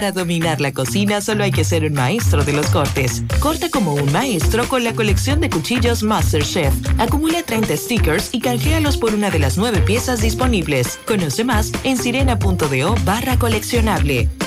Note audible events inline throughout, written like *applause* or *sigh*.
Para dominar la cocina solo hay que ser un maestro de los cortes. Corta como un maestro con la colección de cuchillos MasterChef. Acumula 30 stickers y canjealos por una de las nueve piezas disponibles. Conoce más en sirena.do barra coleccionable.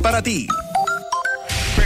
para ti.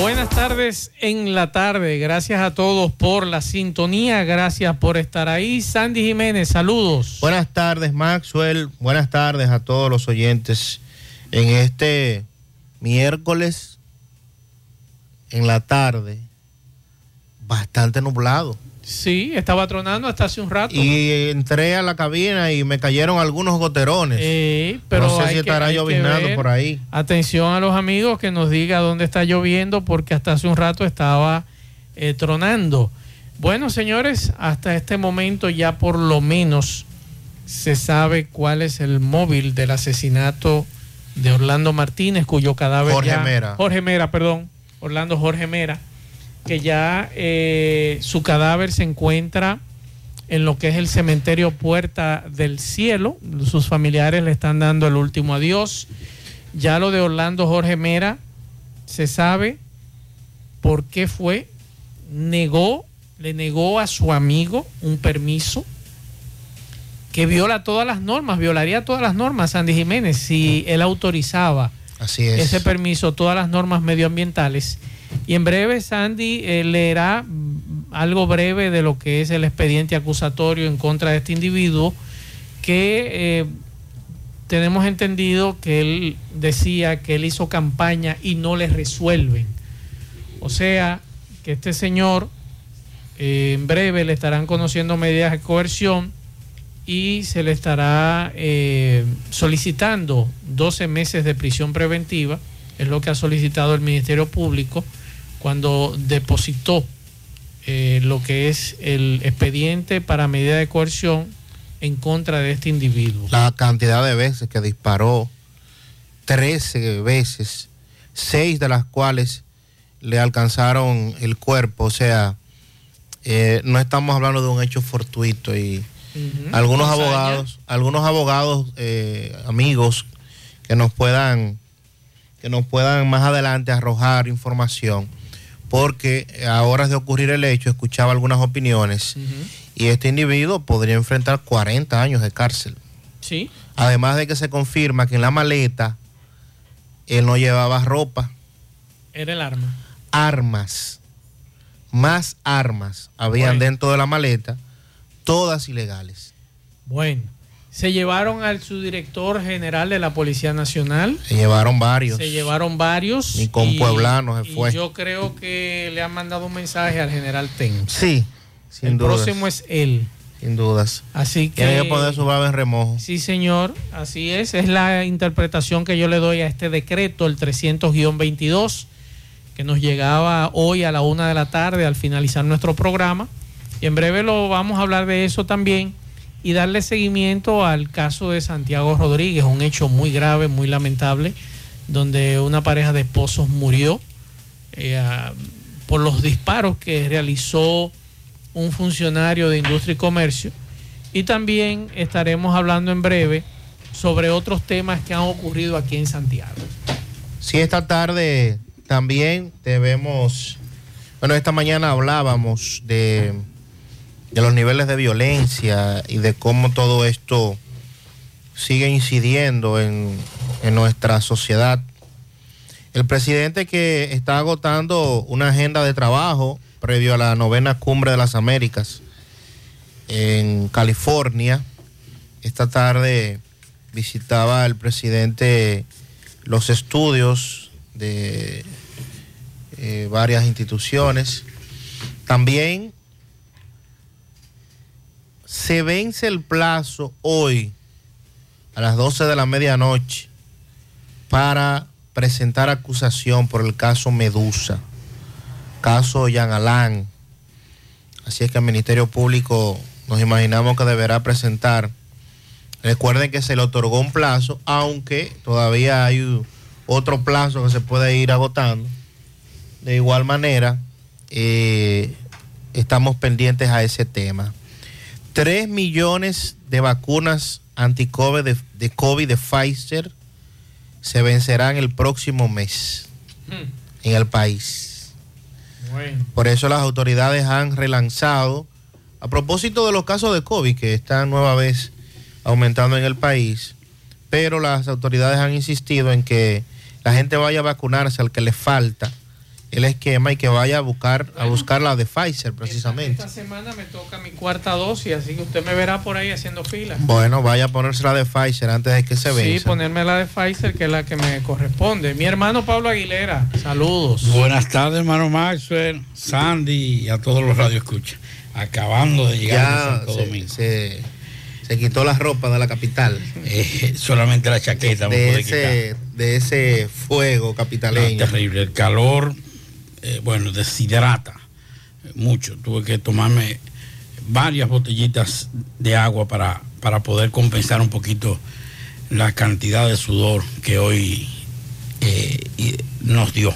Buenas tardes en la tarde. Gracias a todos por la sintonía. Gracias por estar ahí. Sandy Jiménez, saludos. Buenas tardes, Maxwell. Buenas tardes a todos los oyentes en este miércoles en la tarde. Bastante nublado. Sí, estaba tronando hasta hace un rato. Y entré a la cabina y me cayeron algunos goterones. Pero no sé si estará que- ver. por ahí. Atención a los amigos que nos diga dónde está lloviendo porque hasta hace un rato estaba eh, tronando. Bueno, señores, hasta este momento ya por lo menos se sabe cuál es el móvil del asesinato de Orlando Martínez, cuyo cadáver Jorge ya- Mera. Jorge Mera, perdón, Orlando Jorge Mera, que ya eh, su cadáver se encuentra en lo que es el cementerio Puerta del Cielo. Sus familiares le están dando el último adiós. Ya lo de Orlando Jorge Mera se sabe por qué fue. Negó, le negó a su amigo un permiso que viola todas las normas, violaría todas las normas, Sandy Jiménez, si él autorizaba Así es. ese permiso, todas las normas medioambientales. Y en breve, Sandy eh, leerá algo breve de lo que es el expediente acusatorio en contra de este individuo, que eh, tenemos entendido que él decía que él hizo campaña y no le resuelven. O sea, que este señor eh, en breve le estarán conociendo medidas de coerción y se le estará eh, solicitando 12 meses de prisión preventiva, es lo que ha solicitado el Ministerio Público cuando depositó eh, lo que es el expediente para medida de coerción en contra de este individuo. La cantidad de veces que disparó, 13 veces, 6 de las cuales le alcanzaron el cuerpo, o sea, eh, no estamos hablando de un hecho fortuito y algunos abogados, algunos abogados eh, amigos que nos puedan que nos puedan más adelante arrojar información, porque a horas de ocurrir el hecho escuchaba algunas opiniones y este individuo podría enfrentar 40 años de cárcel. Sí. Además de que se confirma que en la maleta él no llevaba ropa. Era el arma. Armas. Más armas habían dentro de la maleta, todas ilegales. Bueno. Se llevaron al subdirector general de la Policía Nacional. Se llevaron varios. Se llevaron varios. Ni con pueblanos se fue. yo creo que le han mandado un mensaje al general Ten. Sí, sin El próximo es él. Sin dudas. Así que. Tiene que poner su baba en remojo. Sí, señor. Así es. Es la interpretación que yo le doy a este decreto, el 300-22, que nos llegaba hoy a la una de la tarde al finalizar nuestro programa. Y en breve lo vamos a hablar de eso también y darle seguimiento al caso de Santiago Rodríguez, un hecho muy grave, muy lamentable, donde una pareja de esposos murió eh, por los disparos que realizó un funcionario de industria y comercio. Y también estaremos hablando en breve sobre otros temas que han ocurrido aquí en Santiago. Sí, esta tarde también debemos, bueno, esta mañana hablábamos de de los niveles de violencia y de cómo todo esto sigue incidiendo en, nuestra sociedad. El presidente que está agotando una agenda de trabajo previo a la novena cumbre de las Américas en California, esta tarde visitaba el presidente los estudios de eh, varias instituciones. También se vence el plazo hoy a las 12 de la medianoche para presentar acusación por el caso Medusa, caso Yan Alán. Así es que el Ministerio Público nos imaginamos que deberá presentar. Recuerden que se le otorgó un plazo, aunque todavía hay otro plazo que se puede ir agotando. De igual manera, eh, estamos pendientes a ese tema. 3 millones de vacunas anti-COVID de, COVID de Pfizer se vencerán el próximo mes hmm. en el país. Por eso las autoridades han relanzado, a propósito de los casos de COVID que están nueva vez aumentando en el país, pero las autoridades han insistido en que la gente vaya a vacunarse al que le falta el esquema y que vaya a buscar a buscar la de Pfizer precisamente. Esta, semana me toca mi cuarta dosis, así que usted me verá por ahí haciendo fila. Bueno, vaya a ponerse la de Pfizer antes de que se vea. Sí, ponerme la de Pfizer, que es la que me corresponde. Mi hermano Pablo Aguilera, saludos. Buenas tardes, hermano Maxwell, Sandy y a todos los radioescuchas. Acabando de llegar a Santo Domingo. Se, quitó la ropa de la capital. Eh, solamente la chaqueta. De, ese, de ese fuego capitaleño. terrible, el calor eh, bueno, deshidrata mucho. Tuve que tomarme varias botellitas de agua para, para poder compensar un poquito la cantidad de sudor que hoy eh, nos dio.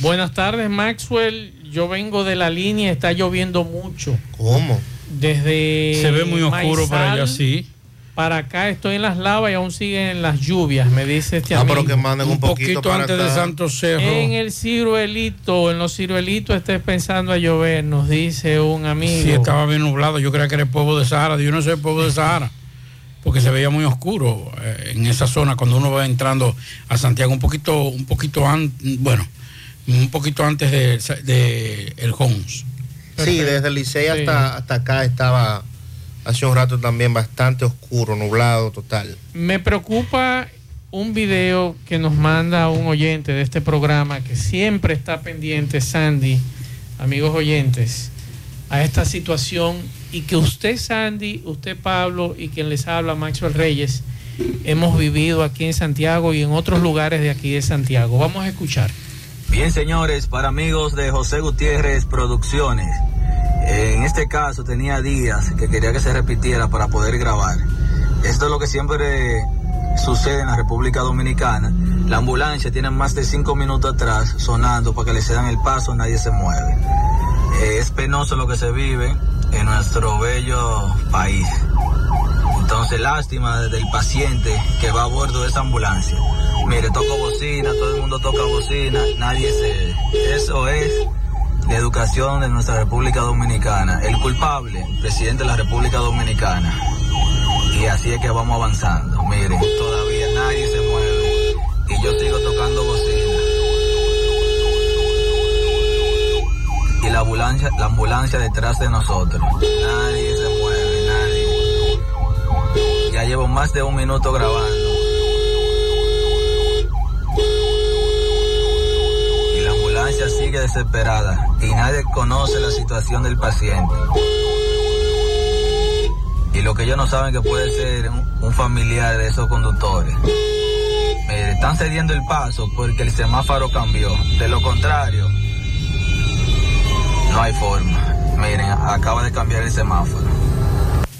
Buenas tardes, Maxwell. Yo vengo de la línea, está lloviendo mucho. ¿Cómo? Desde. Se ve muy oscuro para allá, sí para acá estoy en las lavas y aún siguen las lluvias, me dice este amigo. Ah, pero que manden un, poquito, antes de Santo Cerro. En el ciruelito, en los ciruelitos estés pensando a llover, nos dice un amigo. Sí, estaba bien nublado, yo creía que era el pueblo de Sahara, yo no sé el pueblo de Sahara, porque se veía muy oscuro eh, en esa zona cuando uno va entrando a Santiago, un poquito, un poquito antes, bueno, un poquito antes de, el Homs. Sí, desde el Licey hasta, hasta acá estaba hace un rato también bastante oscuro, nublado total. Me preocupa un video que nos manda un oyente de este programa que siempre está pendiente, Sandy, amigos oyentes, a esta situación y que usted, Sandy, usted, Pablo y quien les habla, Maxwell Reyes, hemos vivido aquí en Santiago y en otros lugares de aquí de Santiago. Vamos a escuchar. Bien, señores, para amigos de José Gutiérrez Producciones. En este caso tenía días que quería que se repitiera para poder grabar. Esto es lo que siempre sucede en la República Dominicana. La ambulancia tiene más de cinco minutos atrás sonando para que le cedan el paso, nadie se mueve. eh, es penoso lo que se vive en nuestro bello país. Entonces, lástima del paciente que va a bordo de esa ambulancia. Mire, toco bocina, todo el mundo toca bocina, nadie se... Eso es la educación de nuestra República Dominicana. El culpable, presidente de la República Dominicana. Y así es que vamos avanzando. Miren, todavía nadie se mueve. Y yo sigo tocando bocina. Y la ambulancia, la ambulancia detrás de nosotros. Nadie se mueve, nadie. Ya llevo más de un minuto grabando. Sigue desesperada. Y nadie conoce la situación del paciente. Y lo que ellos no saben que puede ser un, un familiar de esos conductores. Mire, están cediendo el paso porque el semáforo cambió. De lo contrario, no hay forma. Miren, acaba de cambiar el semáforo.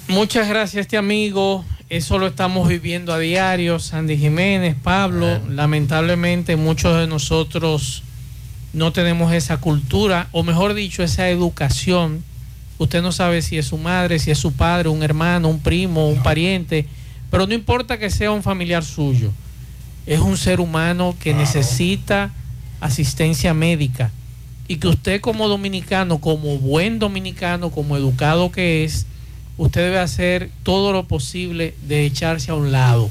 Muchas gracias, este amigo. Eso lo estamos viviendo a diario. Sandy Jiménez, Pablo. Lamentablemente, muchos de nosotros no tenemos esa cultura, o mejor dicho, esa educación. Usted no sabe si es su madre, si es su padre, un hermano, un primo, un pariente, pero no importa que sea un familiar suyo. Es un ser humano que necesita asistencia médica y que usted como dominicano, como buen dominicano, como educado que es, usted debe hacer todo lo posible de echarse a un lado.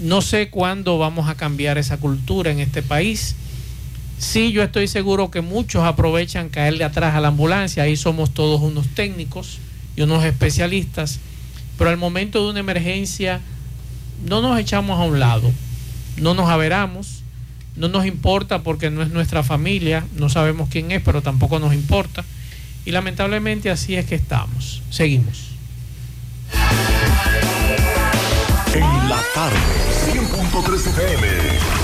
No sé cuándo vamos a cambiar esa cultura en este país. Sí, yo estoy seguro que muchos aprovechan caerle atrás a la ambulancia, ahí somos todos unos técnicos y unos especialistas, pero al momento de una emergencia no nos echamos a un lado, no nos averamos, no nos importa porque no es nuestra familia, no sabemos quién es, pero tampoco nos importa. Y lamentablemente así es que estamos. Seguimos. En la tarde, 100.3 FM.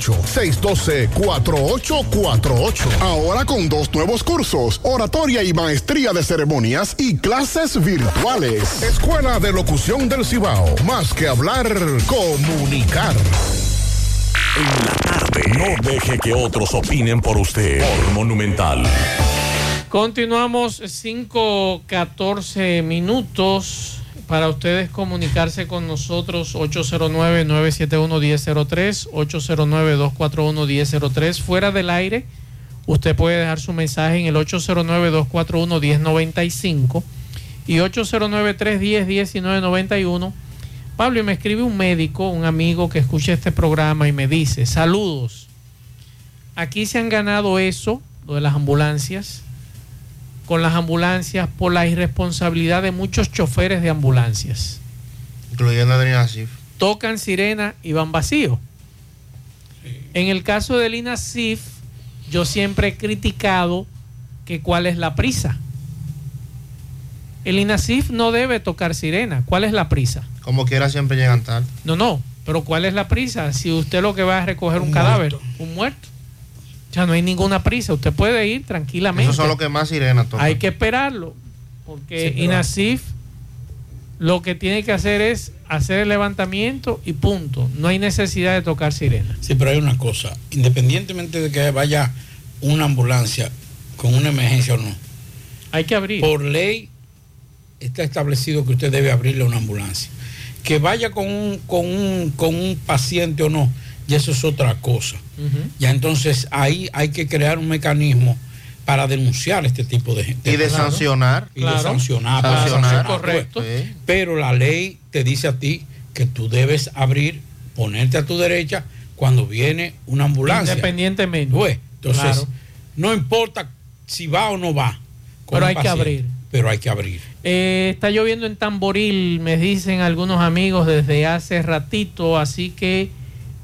612-4848. Ahora con dos nuevos cursos, oratoria y maestría de ceremonias y clases virtuales. Escuela de Locución del Cibao. Más que hablar, comunicar. En la tarde. No deje que otros opinen por usted. Por Monumental. Continuamos 5-14 minutos para ustedes comunicarse con nosotros 809-971-1003, 809-241-1003. Fuera del aire, usted puede dejar su mensaje en el 809-241-1095 y 809-310-1991. Pablo, y me escribe un médico, un amigo que escucha este programa y me dice, saludos, aquí se han ganado eso, lo de las ambulancias, con las ambulancias por la irresponsabilidad de muchos choferes de ambulancias. Incluyendo a INASIF. Tocan sirena y van vacíos. En el caso del INASIF, yo siempre he criticado que cuál es la prisa. El INASIF no debe tocar sirena. ¿Cuál es la prisa? Como quiera siempre llegan tarde. No, no. Pero ¿cuál es la prisa? Si usted lo que va a recoger un, un cadáver, un muerto. Ya no hay ninguna prisa, usted puede ir tranquilamente. Eso son lo que más sirena toca. Hay que esperarlo, porque sí, INASIF lo que tiene que hacer es hacer el levantamiento y punto. No hay necesidad de tocar sirena. Sí, pero hay una cosa, independientemente de que vaya una ambulancia con una emergencia o no. Hay que abrir. Por ley está establecido que usted debe abrirle una ambulancia. Que vaya con un, con un, con un paciente o no, y eso es otra cosa. Uh -huh. Ya entonces ahí hay que crear un mecanismo para denunciar este tipo de gente. Y de claro. sancionar. Y claro. de sancionar. sancionar correcto. Sí. Pero la ley te dice a ti que tú debes abrir, ponerte a tu derecha cuando viene una ambulancia. Independientemente. Pues, entonces, claro. no importa si va o no va. Pero hay paciente, que abrir. Pero hay que abrir. Eh, está lloviendo en Tamboril, me dicen algunos amigos desde hace ratito, así que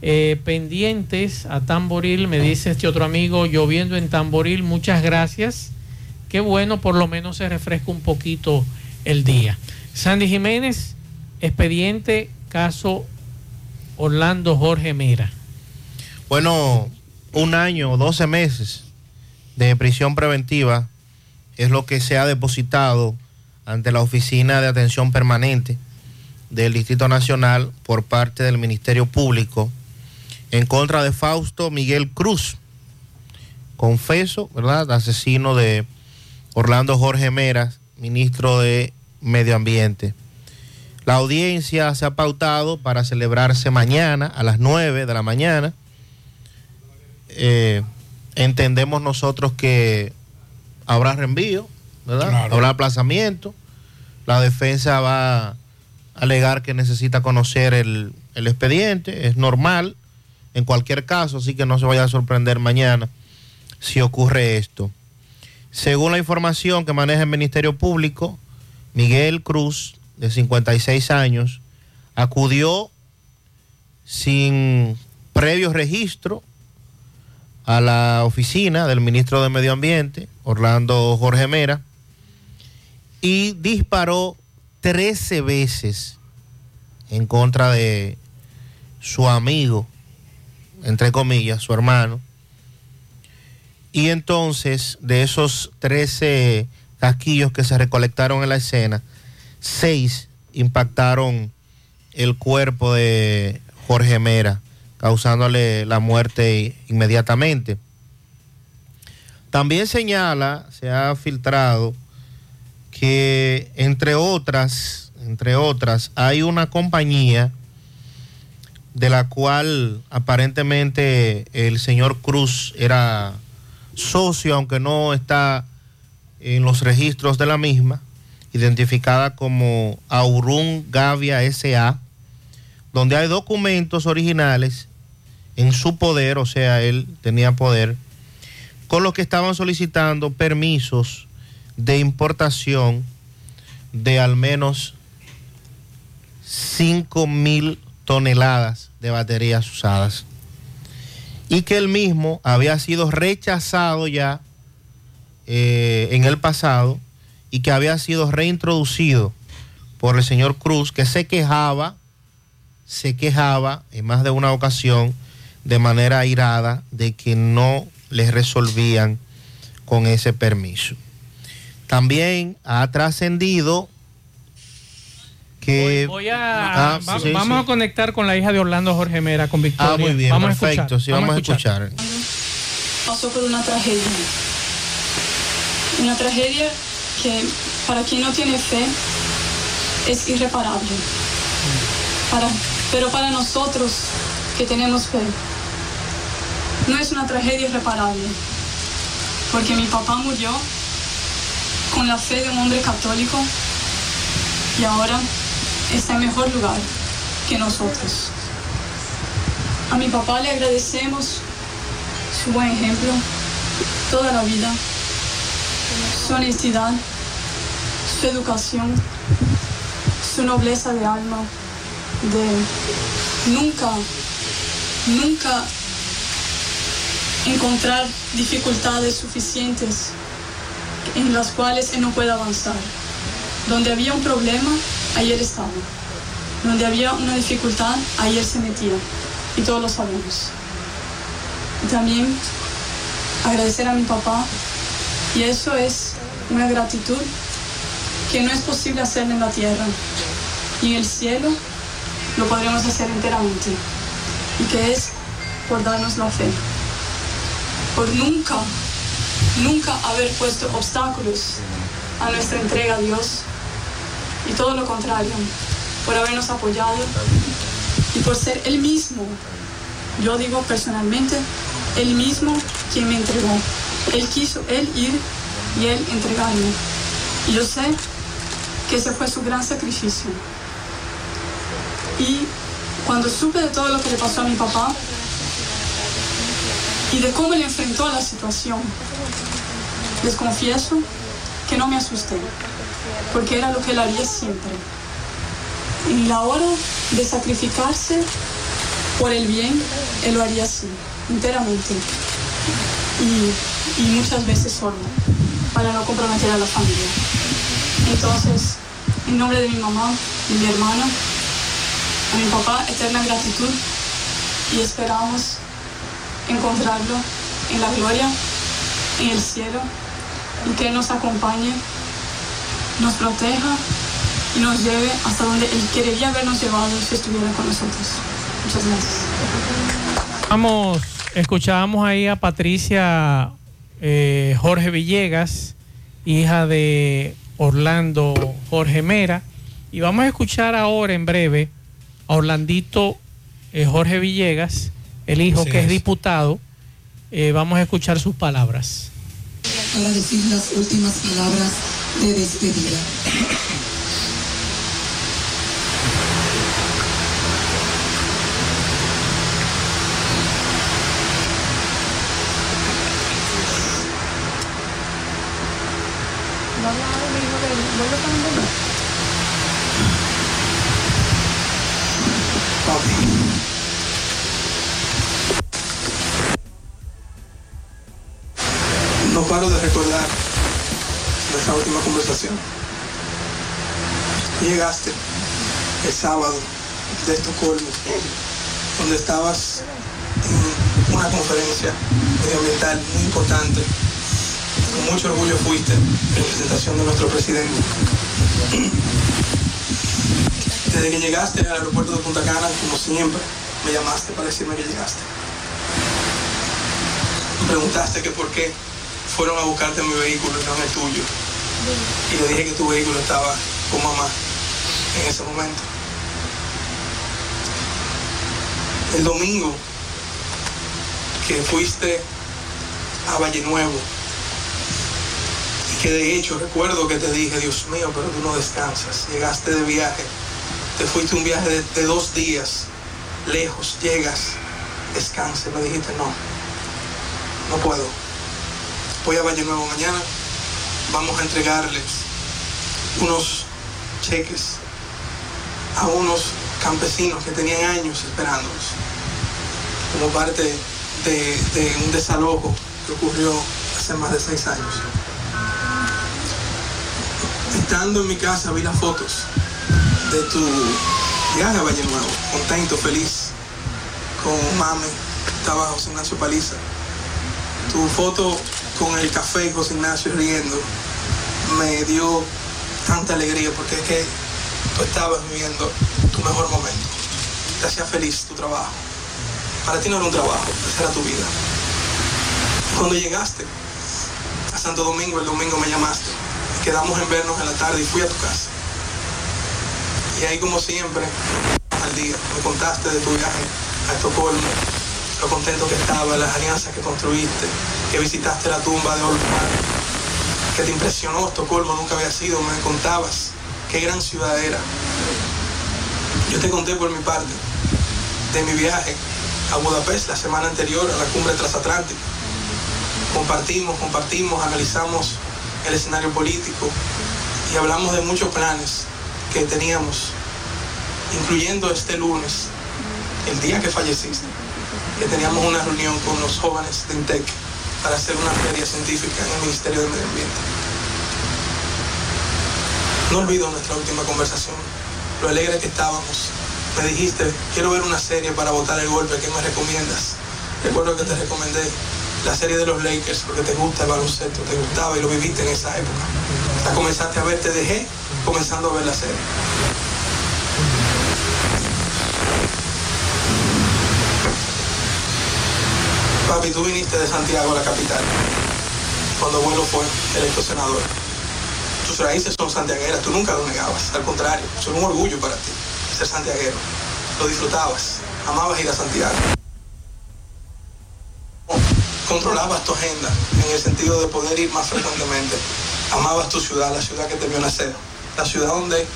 eh, pendientes a Tamboril, me dice este otro amigo, lloviendo en Tamboril, muchas gracias. Qué bueno, por lo menos se refresca un poquito el día. Sandy Jiménez, expediente, caso Orlando Jorge Mera. Bueno, un año, 12 meses de prisión preventiva es lo que se ha depositado ante la Oficina de Atención Permanente del Distrito Nacional por parte del Ministerio Público en contra de Fausto Miguel Cruz, confeso, ¿verdad? Asesino de Orlando Jorge Meras, ministro de Medio Ambiente. La audiencia se ha pautado para celebrarse mañana a las 9 de la mañana. Eh, entendemos nosotros que habrá reenvío ¿verdad? Habrá aplazamiento. La defensa va a alegar que necesita conocer el, el expediente, es normal en cualquier caso, así que no se vaya a sorprender mañana si ocurre esto. Según la información que maneja el Ministerio Público, Miguel Cruz, de 56 años, acudió sin previo registro a la oficina del ministro de Medio Ambiente, Orlando Jorge Mera, y disparó 13 veces en contra de su amigo, entre comillas, su hermano. Y entonces, de esos 13 casquillos que se recolectaron en la escena, 6 impactaron el cuerpo de Jorge Mera, causándole la muerte inmediatamente. También señala, se ha filtrado, que entre otras, entre otras, hay una compañía de la cual aparentemente el señor Cruz era socio, aunque no está en los registros de la misma, identificada como Aurun Gavia SA, donde hay documentos originales en su poder, o sea, él tenía poder, con los que estaban solicitando permisos de importación de al menos 5 mil toneladas de baterías usadas y que él mismo había sido rechazado ya eh, en el pasado y que había sido reintroducido por el señor Cruz, que se quejaba, se quejaba en más de una ocasión de manera airada de que no les resolvían con ese permiso. También ha trascendido que... Voy, a, ah, vamos a conectar con la hija de Orlando Jorge Mera, con Victoria. Ah, muy bien, vamos perfecto, a sí, vamos, a escuchar. Pasó por una tragedia. Una tragedia que para quien no tiene fe es irreparable. Para, pero para nosotros que tenemos fe, no es una tragedia irreparable. Porque mi papá murió con la fe de un hombre católico y ahora está en mejor lugar que nosotros. A mi papá le agradecemos su buen ejemplo toda la vida, su honestidad, su educación, su nobleza de alma, de nunca, nunca encontrar dificultades suficientes en las cuales él no puede avanzar. Donde había un problema, ayer estaba. Donde había una dificultad, ayer se metía. Y todos lo sabemos. también agradecer a mi papá. Y eso es una gratitud que no es posible hacer en la tierra. Y en el cielo lo podremos hacer enteramente. Y que es por darnos la fe. Por nunca nunca haber puesto obstáculos a nuestra entrega a Dios y todo lo contrario, por habernos apoyado y por ser Él mismo, yo digo personalmente, Él mismo quien me entregó. Él quiso Él ir y Él entregarme. Y yo sé que ese fue su gran sacrificio. Y cuando supe de todo lo que le pasó a mi papá y de cómo él enfrentó a la situación, les confieso que no me asusté, porque era lo que él haría siempre. En la hora de sacrificarse por el bien, él lo haría así, enteramente. Y, muchas veces solo, para no comprometer a la familia. Entonces, en nombre de mi mamá y mi hermana, a mi papá, eterna gratitud y esperamos encontrarlo en la gloria, en el cielo y que nos acompañe, nos proteja y nos lleve hasta donde Él quería habernos llevado si estuviera con nosotros. Muchas gracias. Vamos, escuchábamos ahí a Patricia eh, Jorge Villegas, hija de Orlando Jorge Mera, y vamos a escuchar ahora en breve a Orlandito eh, Jorge Villegas, el hijo que es, diputado. Eh, vamos a escuchar sus palabras para decir las últimas palabras de despedida. Llegaste el sábado de Estocolmo, donde estabas en una conferencia medioambiental muy importante. Con mucho orgullo fuiste en representación de nuestro presidente. Desde que llegaste al aeropuerto de Punta Cana, como siempre, me llamaste para decirme que llegaste. Me preguntaste que por qué fueron a buscarte mi vehículo y no en el tuyo. Y le dije que tu vehículo estaba con mamá en ese momento. El domingo que fuiste a Valle Nuevo y que de hecho recuerdo que te dije, Dios mío, pero tú no descansas. Llegaste de viaje, te fuiste un viaje de, dos días, lejos, llegas, descanse. Me dijiste, no, no puedo voy a Valle Nuevo mañana, vamos a entregarles unos cheques a unos campesinos que tenían años esperándonos, como parte de, un desalojo que ocurrió hace más de seis años. Estando en mi casa vi las fotos de tu viaje a Valle Nuevo, contento, feliz, con mami, estaba José Ignacio Paliza. Tu foto con el café José Ignacio riendo me dio tanta alegría porque es que tú estabas viviendo tu mejor momento. Te hacía feliz tu trabajo. Para ti no era un trabajo, esa era tu vida. Cuando llegaste a Santo Domingo, el domingo me llamaste. Quedamos en vernos en la tarde y fui a tu casa. Y ahí como siempre, al día, me contaste de tu viaje a Estocolmo, lo contento que estaba, las alianzas que construiste, que visitaste la tumba de Olmar, que te impresionó Estocolmo, nunca había sido, me contabas qué gran ciudad era. Yo te conté por mi parte de mi viaje a Budapest la semana anterior a la cumbre transatlántica. Compartimos, compartimos, analizamos el escenario político y hablamos de muchos planes que teníamos, incluyendo este lunes, el día que falleciste que teníamos una reunión con los jóvenes de INTEC para hacer una feria científica en el Ministerio de Medio Ambiente. No olvido nuestra última conversación, lo alegre que estábamos. Me dijiste, quiero ver una serie para botar el golpe, ¿qué me recomiendas? Recuerdo que te recomendé la serie de los Lakers porque te gusta el baloncesto, te gustaba y lo viviste en esa época. La comenzaste a ver, te dejé comenzando a ver la serie. Papi, tú viniste de Santiago a la capital, cuando abuelo fue electo senador. Tus raíces son santiagueras, tú nunca lo negabas, al contrario, son un orgullo para ti ser santiaguero. Lo disfrutabas, amabas ir a Santiago. Controlabas tu agenda en el sentido de poder ir más frecuentemente. Amabas tu ciudad, la ciudad que te vio nacer, la ciudad donde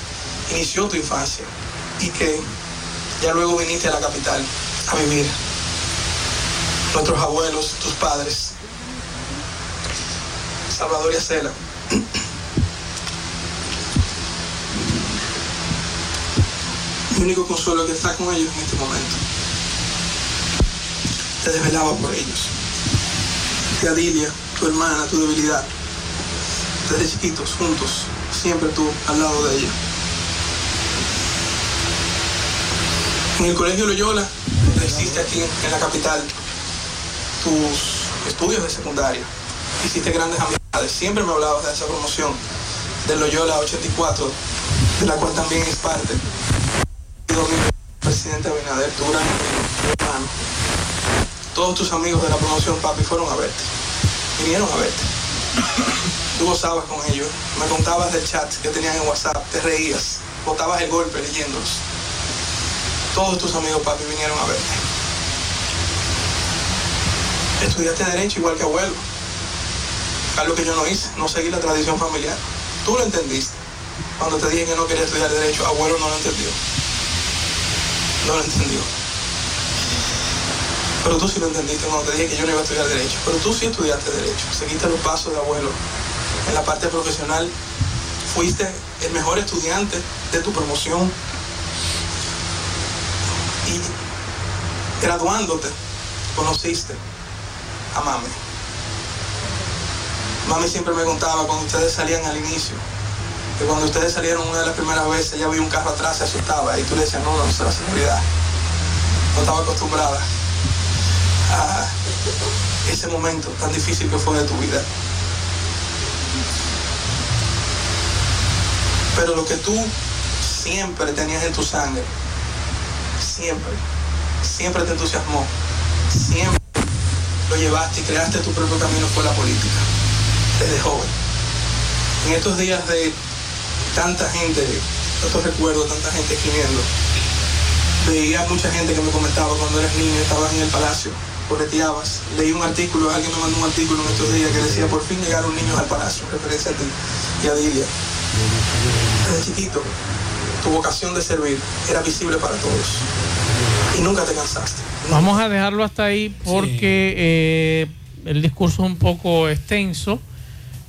inició tu infancia y que ya luego viniste a la capital a vivir nuestros abuelos, tus padres, Salvador y Acela. Mi único consuelo es que estás con ellos en este momento. Te desvelaba por ellos. Te adilia tu hermana, tu debilidad. Desde chiquitos, juntos, siempre tú al lado de ella. En el colegio Loyola, donde hiciste aquí en la capital, tus estudios de secundaria. Hiciste grandes amistades. Siempre me hablabas de esa promoción de Loyola 84, de la cual también es parte. Presidente Abinader, tu gran hermano. Todos tus amigos de la promoción, papi, fueron a verte. Vinieron a verte. *coughs* Tú gozabas con ellos. Me contabas del chat que tenían en WhatsApp. Te reías. Botabas el golpe leyéndolos. Todos tus amigos, papi, vinieron a verte. Estudiaste Derecho igual que abuelo. Algo que yo no hice, no seguí la tradición familiar. Tú lo entendiste. Cuando te dije que no quería estudiar derecho, abuelo no lo entendió. No lo entendió. Pero tú sí lo entendiste cuando te dije que yo no iba a estudiar derecho. Pero tú sí estudiaste derecho. Seguiste los pasos de abuelo. En la parte profesional fuiste el mejor estudiante de tu promoción. Y graduándote, conociste a mami. Mami siempre me contaba cuando ustedes salían al inicio, que cuando ustedes salieron una de las primeras veces, ella vio un carro atrás, se asustaba y tú le decías, no, no, eso es la seguridad. No estaba acostumbrada a ese momento tan difícil que fue de tu vida. Pero lo que tú siempre tenías en tu sangre, siempre, siempre te entusiasmó, siempre lo llevaste y creaste tu propio camino fue la política, desde joven. En estos días de tanta gente, tantos recuerdos, tanta gente escribiendo, veía mucha gente que me comentaba cuando eras niño, estabas en el palacio, correteabas. Leí un artículo, alguien me mandó un artículo en estos días que decía, por fin llegaron niños al palacio, referencia a ti y a Dilia. Desde chiquito, tu vocación de servir era visible para todos. Y nunca te cansaste. Vamos a dejarlo hasta ahí porque eh, el discurso es un poco extenso.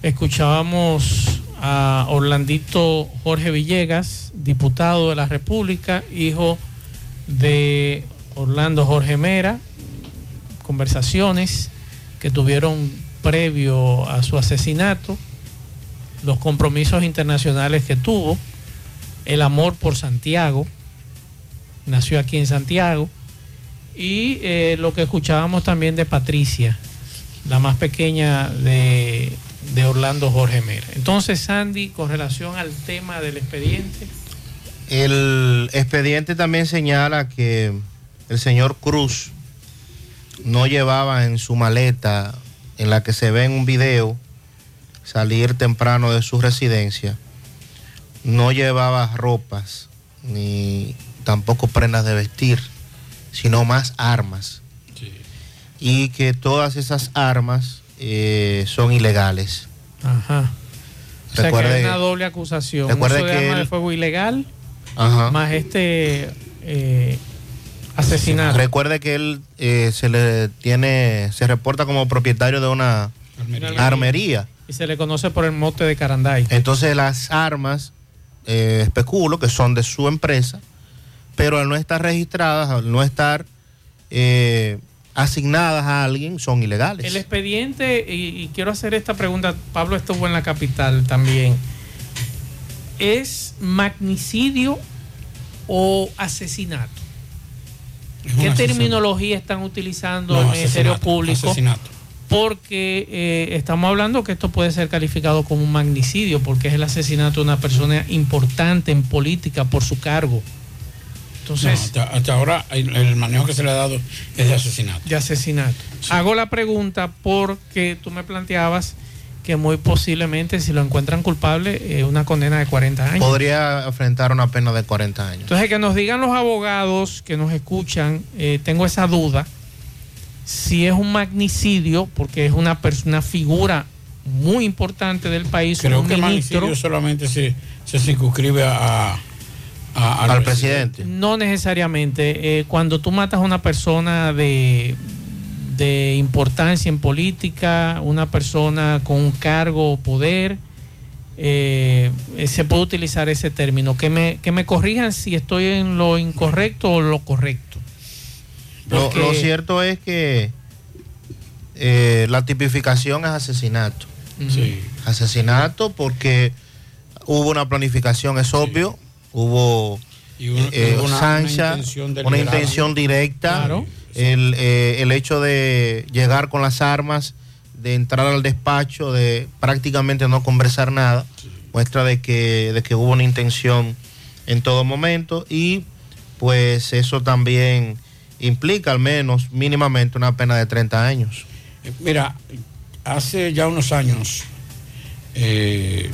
Escuchábamos a Orlandito Jorge Villegas, diputado de la República, hijo de Orlando Jorge Mera, conversaciones que tuvieron previo a su asesinato, los compromisos internacionales que tuvo, el amor por Santiago, nació aquí en Santiago, y eh, lo que escuchábamos también de Patricia, la más pequeña de, de Orlando Jorge Mera. Entonces, Sandy, con relación al tema del expediente. El expediente también señala que el señor Cruz no llevaba en su maleta, en la que se ve en un video, salir temprano de su residencia, no llevaba ropas ni tampoco prendas de vestir, sino más armas. Y que todas esas armas eh, son ilegales. Ajá. O sea que Recuerde- hay una doble acusación. recuerde Uso de que arma de fuego ilegal, Ajá. más este eh, asesinato. Recuerde que él eh, se le tiene, se reporta como propietario de una armería. Y se le conoce por el mote de Caranday. Entonces las armas, eh, especulo que son de su empresa, pero al no estar registradas, al no estar eh, asignadas a alguien, son ilegales. El expediente, y, y quiero hacer esta pregunta, Pablo estuvo en la capital también, ¿es magnicidio o asesinato? ¿Qué asesinato. terminología están utilizando No, el Ministerio Público? asesinato. Porque eh, estamos hablando que esto puede ser calificado como un magnicidio, porque es el asesinato de una persona importante en política por su cargo. Entonces, No, hasta, hasta ahora el, el manejo que se le ha dado es de asesinato. de asesinato. Hago la pregunta porque tú me planteabas que muy posiblemente si lo encuentran culpable, eh, una condena de 40 años. Podría enfrentar una pena de 40 años. Entonces, que nos digan los abogados que nos escuchan, eh, tengo esa duda, si es un magnicidio, porque es una, una figura muy importante del país, Creo un que el ministro, magnicidio solamente se, se circunscribe a, a- Al presidente. No necesariamente. Eh, cuando tú matas a una persona de, de importancia en política, una persona con un cargo o poder, eh, eh, se puede utilizar ese término. Que me, que me corrijan si estoy en lo incorrecto o lo correcto. Lo, Porque- lo cierto es que eh, la tipificación es asesinato. Sí. Asesinato porque hubo una planificación, es obvio, hubo Y un- eh, hubo una- una sancha, intención una intención directa, Claro. el, eh, el hecho de llegar con las armas, de entrar al despacho, de prácticamente no conversar nada, muestra de que, de que hubo una intención en todo momento y pues eso también implica al menos mínimamente una pena de 30 años. Mira, hace ya unos años, eh,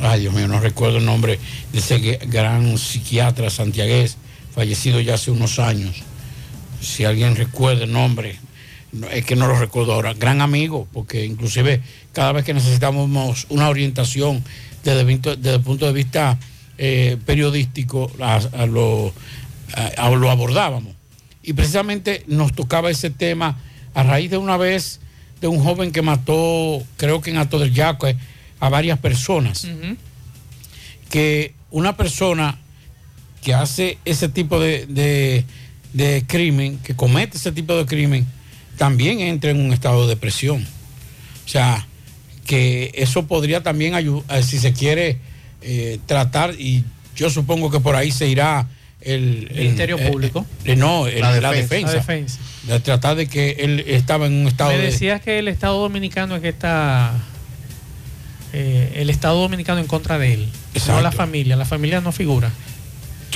ay Dios mío, no recuerdo el nombre de ese gran psiquiatra santiagués, fallecido ya hace unos años. Si alguien recuerda el nombre, no, es que no lo recuerdo ahora, gran amigo, porque inclusive cada vez que necesitamos una orientación desde, el punto- de vista eh, periodístico, lo abordábamos. Y precisamente nos tocaba ese tema a raíz de una vez de un joven que mató, creo que en Alto del Yaque, a varias personas. Que una persona que hace ese tipo de, de- de crimen, que comete ese tipo de crimen, también entra en un estado de depresión. O sea, que eso podría también ayudar, si se quiere eh, tratar, y yo supongo que por ahí se irá el, el- Ministerio eh, Público. eh, no, el- La la, defensa. defensa. La defensa. De tratar de que él estaba en un estado Me de... decías que el Estado Dominicano es que está. eh, el Estado Dominicano en contra de él. No Exacto. la familia. La familia no figura.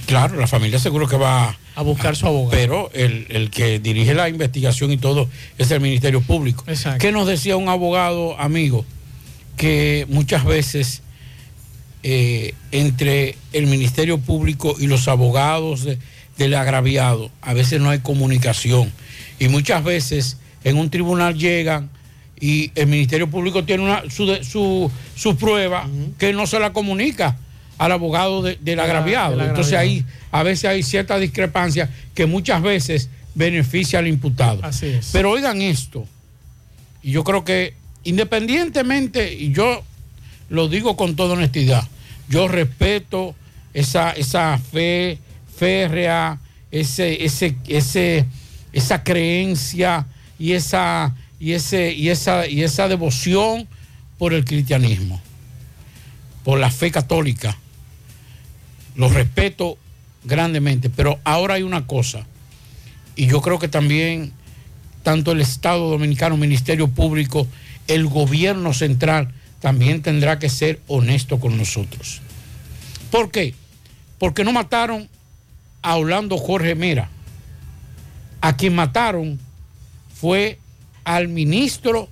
Claro, la familia seguro que va a buscar su abogado. Pero el, el que dirige la investigación y todo es el Ministerio Público. Exacto. ¿Qué nos decía un abogado amigo? Que muchas veces eh, entre el Ministerio Público y los abogados de- del agraviado, a veces no hay comunicación. Y muchas veces en un tribunal llegan y el Ministerio Público tiene una, su, su, su prueba que no se la comunica al abogado de- del la- agraviado. del Entonces ahí a veces hay cierta discrepancia que muchas veces beneficia al imputado. Así es. Pero oigan esto, y yo creo que independientemente, y yo lo digo con toda honestidad, yo respeto esa, esa fe férrea, ese, ese, ese, esa creencia y esa, y, ese, y, esa, y esa devoción por el cristianismo, por la fe católica. Lo respeto grandemente, pero ahora hay una cosa, y yo creo que también tanto el Estado Dominicano, Ministerio Público, el gobierno central también tendrá que ser honesto con nosotros. ¿Por qué? Porque no mataron a Orlando Jorge Mera. A quien mataron fue al ministro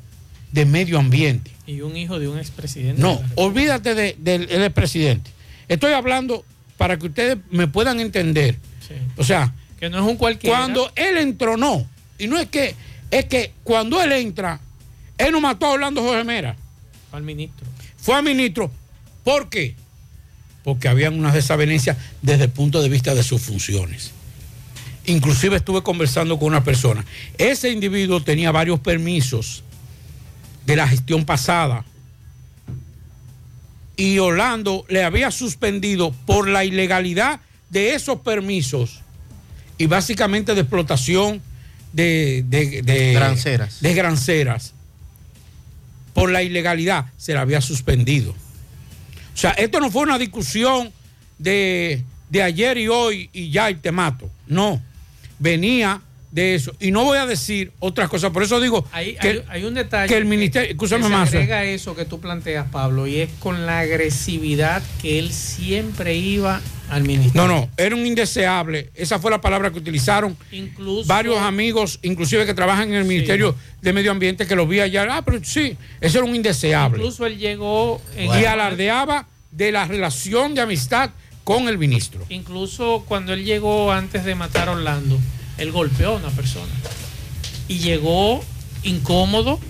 de Medio Ambiente. Y un hijo de un expresidente. No, olvídate de- del del expresidente. Estoy hablando para que ustedes me puedan entender. O sea, Que no es un cualquiera. cuando él entró, no. Y no es que, es que cuando él entra, él no mató a Orlando Jorge Mera. Al ministro. Fue al ministro. ¿Por qué? Porque habían unas desavenencias desde el punto de vista de sus funciones. Inclusive estuve conversando con una persona. Ese individuo tenía varios permisos de la gestión pasada. Y Orlando le había suspendido por la ilegalidad de esos permisos y básicamente de explotación de, de, de- Granceras. de granceras. Por la ilegalidad se la había suspendido. O sea, esto no fue una discusión de, de ayer y hoy y ya y te mato. No, venía de eso. Y no voy a decir otras cosas. Por eso digo Hay, que, hay- hay un detalle. que el ministerio, escúchame que se agrega eso que tú planteas, Pablo, y es con la agresividad que él siempre iba al ministerio. No, no, era un indeseable. Esa fue la palabra que utilizaron Incluso- varios amigos, inclusive que trabajan en el Ministerio de Medio Ambiente, que los vi allá. Ah, pero sí, eso era un indeseable. Incluso él llegó en y alardeaba de la relación de amistad con el ministro. Incluso cuando él llegó antes de matar a Orlando, él golpeó a una persona. Y llegó incómodo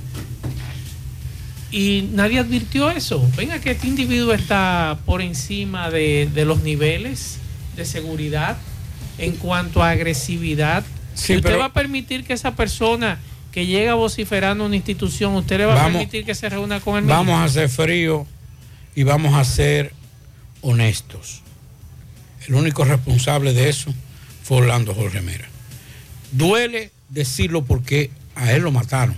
y nadie advirtió eso. Venga que este individuo está por encima de, de los niveles de seguridad en cuanto a agresividad. Sí, ¿Y usted pero- va a permitir que esa persona que llega vociferando una institución, usted le va a permitir que se reúna con el Vamos a ser fríos y vamos a ser honestos. El único responsable de eso fue Orlando Jorge Mera. Duele decirlo porque a él lo mataron,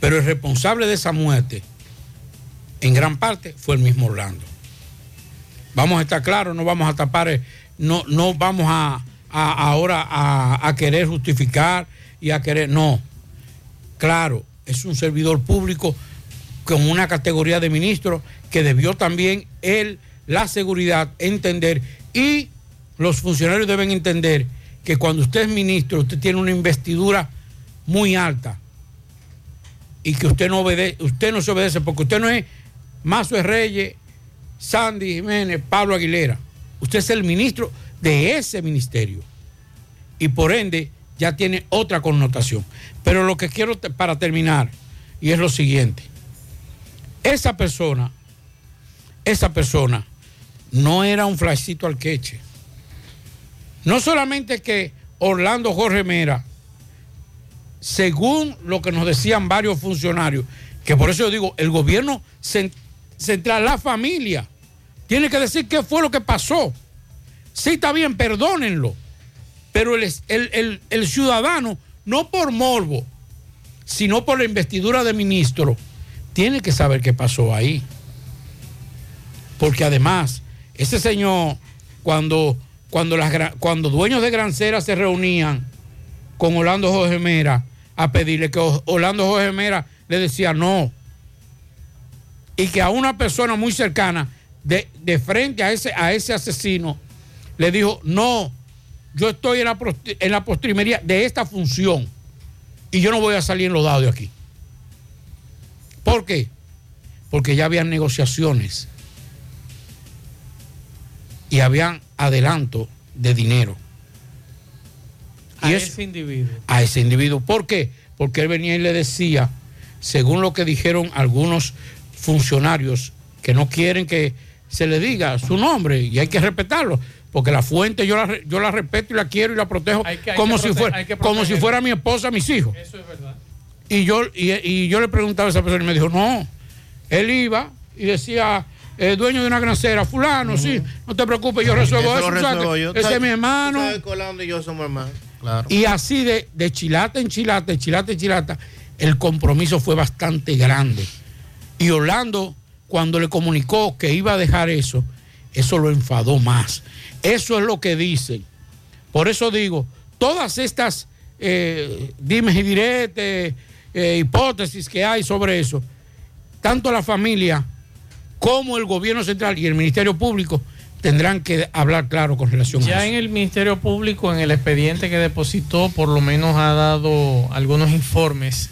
pero el responsable de esa muerte, en gran parte, fue el mismo Orlando. Vamos a estar claros, no vamos a tapar, eh, no, no vamos a, ahora a, a querer justificar y a querer, no. Claro, es un servidor público con una categoría de ministro que debió también él, la seguridad, entender y los funcionarios deben entender que cuando usted es ministro, usted tiene una investidura muy alta y que usted no obedece, usted no se obedece porque usted no es Mazo Reyes, Sandy Jiménez, Pablo Aguilera. Usted es el ministro de ese ministerio. Y por ende, ya tiene otra connotación. Pero lo que quiero para terminar, y es lo siguiente, esa persona, esa persona no era un flashcito al queche. No solamente que Orlando Jorge Mera, según lo que nos decían varios funcionarios, que por eso yo digo, el gobierno cen- central, la familia, tiene que decir qué fue lo que pasó. Sí, está bien, perdónenlo. Pero el- el ciudadano, no por morbo, sino por la investidura de ministro, tiene que saber qué pasó ahí. Porque además, ese señor, cuando, cuando, las, cuando dueños de Grancera se reunían con Orlando Jorge Mera a pedirle que Orlando Jorge Mera le decía no. Y que a una persona muy cercana, de, de frente a ese, a ese asesino, le dijo, no, yo estoy en la, en la postrimería de esta función y yo no voy a salir en los dados de aquí. ¿Por qué? Porque ya habían negociaciones y habían adelanto de dinero. A eso- ese individuo. a ese individuo. ¿Por qué? Porque él venía y le decía, según lo que dijeron algunos funcionarios que no quieren que se le diga su nombre y hay que respetarlo, porque la fuente yo la, yo la respeto y la quiero y la protejo Hay que- hay como, si fuera, como si fuera mi esposa, mis hijos. Eso es verdad. Y yo, y, y yo le preguntaba a esa persona y me dijo, no, él iba y decía, eh, dueño de una grancera, fulano, sí, no te preocupes, yo resuelvo Eso. Ese es mi hermano. Colando y yo somos hermanos. Claro. Y así de, de chilata en chilata, en chilata en chilata, el compromiso fue bastante grande. Y Orlando, cuando le comunicó que iba a dejar eso, eso lo enfadó más. Eso es lo que dicen. Por eso digo, todas estas eh, dimes y diretes, eh, hipótesis que hay sobre eso, tanto la familia como el gobierno central y el Ministerio Público tendrán que hablar claro con relación a Ya eso. en el Ministerio Público, en el expediente que depositó, por lo menos ha dado algunos informes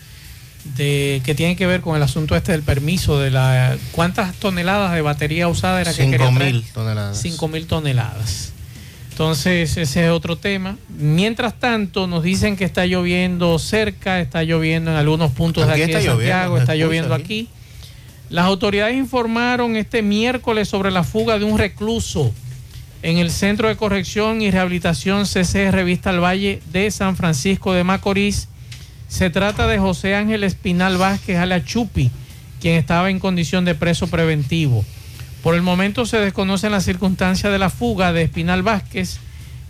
de que tienen que ver con el asunto este del permiso de la cuántas toneladas de batería usada era que quería Cinco traer? mil toneladas. 5 mil toneladas. Entonces, ese es otro tema. Mientras tanto, nos dicen que está lloviendo cerca, está lloviendo en algunos puntos Aquí de aquí está de Santiago, está lloviendo aquí. aquí. Las autoridades informaron este miércoles sobre la fuga de un recluso en el Centro de Corrección y Rehabilitación CCR Vista al Valle de San Francisco de Macorís. Se trata de José Ángel Espinal Vázquez Ala Chupi, quien estaba en condición de preso preventivo. Por el momento se desconocen las circunstancias de la fuga de Espinal Vázquez.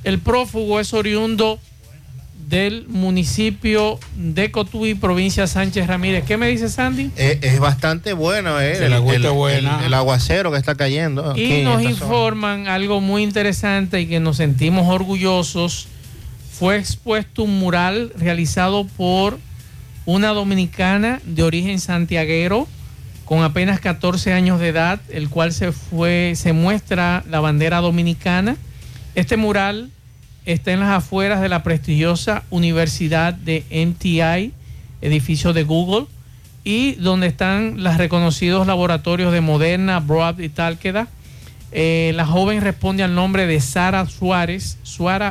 El prófugo es oriundo del municipio de Cotuí, provincia Sánchez Ramírez. ¿Qué me dice Sandy? Es, es bastante bueno, eh, agüita es buena. el- el aguacero que está cayendo. aquí Y nos zona. informan algo muy interesante y que nos sentimos orgullosos. Fue expuesto un mural realizado por una dominicana de origen santiaguero con apenas 14 años de edad, el cual se fue se muestra la bandera dominicana. Este mural está en las afueras de la prestigiosa Universidad de MTI, edificio de Google, y donde están los reconocidos laboratorios de Moderna, Broad y Talqueda. Eh, la joven responde al nombre de Sara Suárez,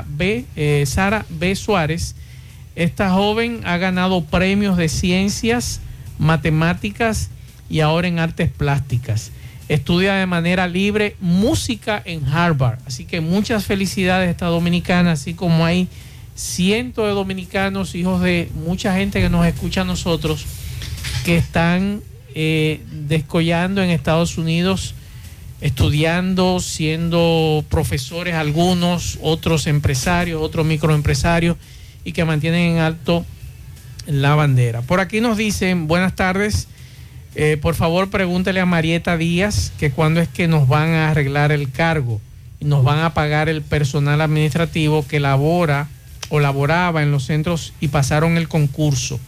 B, eh, Sara B. Suárez. Esta joven ha ganado premios de ciencias, matemáticas y ahora en artes plásticas. Estudia de manera libre música en Harvard. Así que muchas felicidades a esta dominicana, así como hay cientos de dominicanos, hijos de mucha gente que nos escucha a nosotros, que están eh, descollando en Estados Unidos, estudiando, siendo profesores algunos, otros empresarios, otros microempresarios, y que mantienen en alto la bandera. Por aquí nos dicen, buenas tardes, eh, por favor pregúntele a Marieta Díaz que cuándo es que nos van a arreglar el cargo y nos van a pagar el personal administrativo que labora o laboraba en los centros y pasaron el concurso.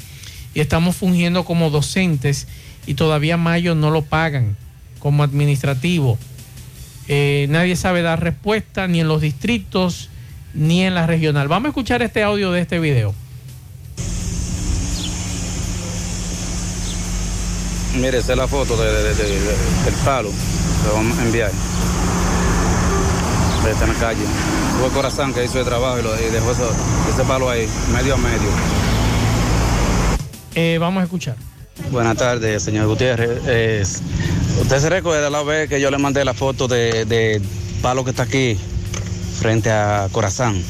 Y estamos fungiendo como docentes y todavía mayo no lo pagan como administrativo. Eh, nadie sabe dar respuesta ni en los distritos ni en la regional. Vamos a escuchar este audio de este video. Mire, esa es la foto de- de- de- de- del palo. Lo vamos a enviar. está en la calle. Fue Corazón que hizo el trabajo y, lo, y dejó eso- ese palo ahí, medio a medio. Eh, vamos a escuchar. Buenas tardes, señor Gutiérrez. Es- ¿Usted se recuerda la vez que yo le mandé la foto de, de palo que está aquí frente a Corazán?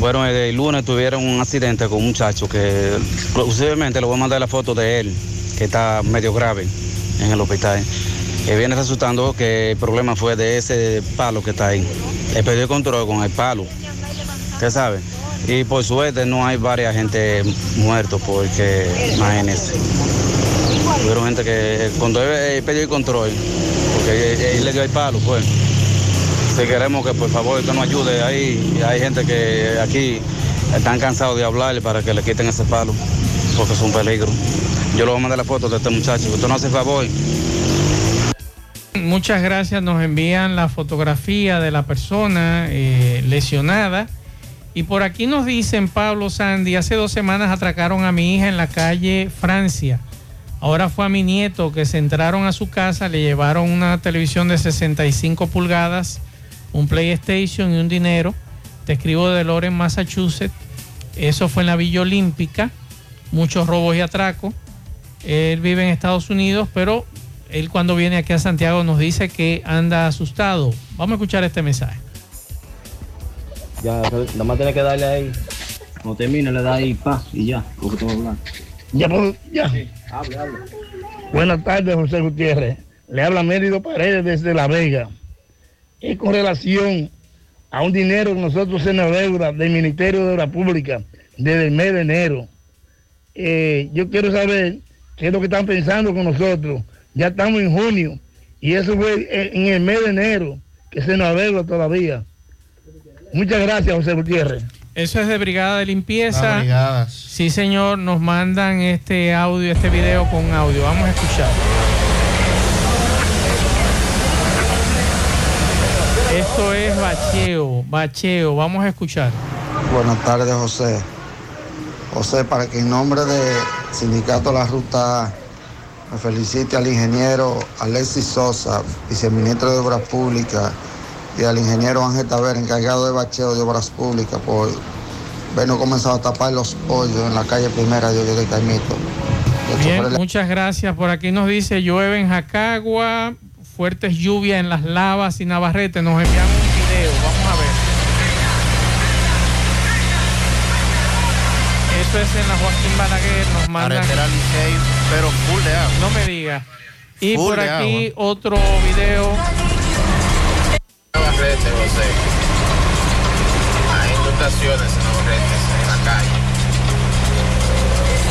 Bueno, el lunes tuvieron un accidente con un muchacho que posiblemente le voy a mandar la foto de él, que está medio grave en el hospital. Que viene resultando que el problema fue de ese palo que está ahí. Él perdió el control con el palo. ¿Usted sabe? Y por suerte no hay varias gente muertos porque, imagínense. Hubieron gente que cuando él, perdió el control, porque él, le dio el palo, pues. Si queremos que por favor que nos ayude ahí, hay gente que aquí están cansados de hablarle para que le quiten ese palo, porque es un peligro. Yo le voy a mandar la foto de este muchacho, usted no hace favor. Muchas gracias. Nos envían la fotografía de la persona eh, lesionada. Y por aquí nos dicen, Pablo Sandy, hace dos semanas atracaron a mi hija en la calle Francia. Ahora fue a mi nieto que se entraron a su casa, le llevaron una televisión de 65 pulgadas, un PlayStation y un dinero. Te escribo de Loren, Massachusetts. Eso fue en la Villa Olímpica. Muchos robos y atracos. Él vive en Estados Unidos, pero él cuando viene aquí a Santiago nos dice que anda asustado. Vamos a escuchar este mensaje. Ya, nada más tiene que darle ahí. Cuando termine, le da ahí paz y ya. Porque a hablar. Ya, puedo- ya. Hable, hable. Buenas tardes, José Gutiérrez. Le habla Mérido Paredes desde La Vega. Es con relación a un dinero que nosotros se nos deuda del Ministerio de Obras Públicas desde el mes de enero. Eh, yo quiero saber qué es lo que están pensando con nosotros. Ya estamos en junio y eso fue en el mes de enero que se nos deuda todavía. Muchas gracias, José Gutiérrez. Eso es de Brigada de Limpieza. Brigadas. Sí, señor, nos mandan este audio, este video con audio. Vamos a escuchar. Esto es bacheo, bacheo. Vamos a escuchar. Buenas tardes, José. José, para que en nombre de Sindicato La Ruta A, me felicite al ingeniero Alexis Sosa, viceministro de Obras Públicas, y al ingeniero Ángel Taver, encargado de bacheo de Obras Públicas, por vernos comenzado a tapar los hoyos en la calle primera de Hoyo de Caimito. Bien, muchas gracias. Por aquí nos dice llueve en Jacagua, fuertes lluvias en las lavas y Navarrete. Nos envían un video. Vamos a ver. Eso es en la Joaquín Balaguer. Nos mandan. Carretera Licey, pero full de agua. No me diga. Y Full por aquí otro video. José. Hay inundaciones en Navarrete, en la calle.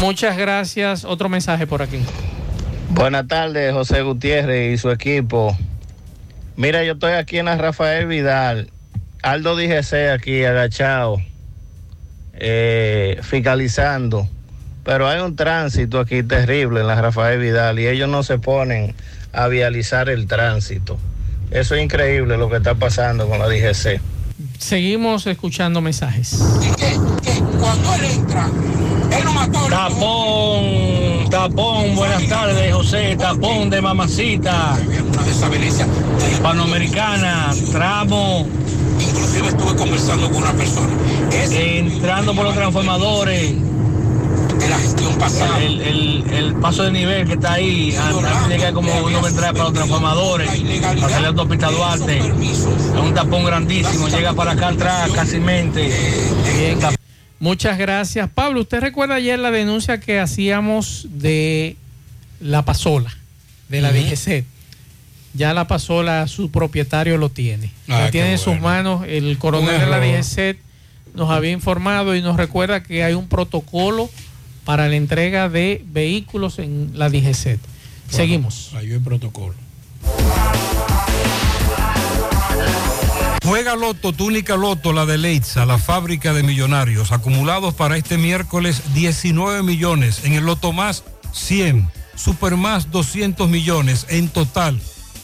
Muchas gracias. Otro mensaje por aquí. Buenas tardes, José Gutiérrez y su equipo. Mira, yo estoy aquí en la Rafael Vidal. Aldo DGC aquí agachado, eh, fiscalizando. Pero hay un tránsito aquí terrible en la Rafael Vidal y ellos no se ponen a vializar el tránsito. Eso es increíble lo que está pasando con la DGC. Seguimos escuchando mensajes. Cuando él entra, él no mató. Tapón, tapón, buenas tardes, José, tapón de mamacita. Panamericana, tramo. Inclusive estuve conversando con una persona. entrando por los transformadores. La gestión pasada. El, el- el paso de nivel que está ahí, antes de llegar como uno entrar para los transformadores, para salir a autopista Duarte. Es un tapón grandísimo, llega para acá atrás, casi mente. Bien. Muchas gracias. Pablo, ¿usted recuerda ayer la denuncia que hacíamos de la pasola, de la Ujú. DGC? Ya la pasola, su propietario lo tiene. Ah, la tiene en sus bueno. manos. El coronel Un de la. DGC nos había informado y nos recuerda que hay un protocolo para la entrega de vehículos en la DGC. Seguimos. Ahí el protocolo. Juega Loto, túnica Loto, la de Leitza, la fábrica de millonarios, acumulados para este miércoles 19 millones, en el Loto Más 100, Super Más 200 millones, en total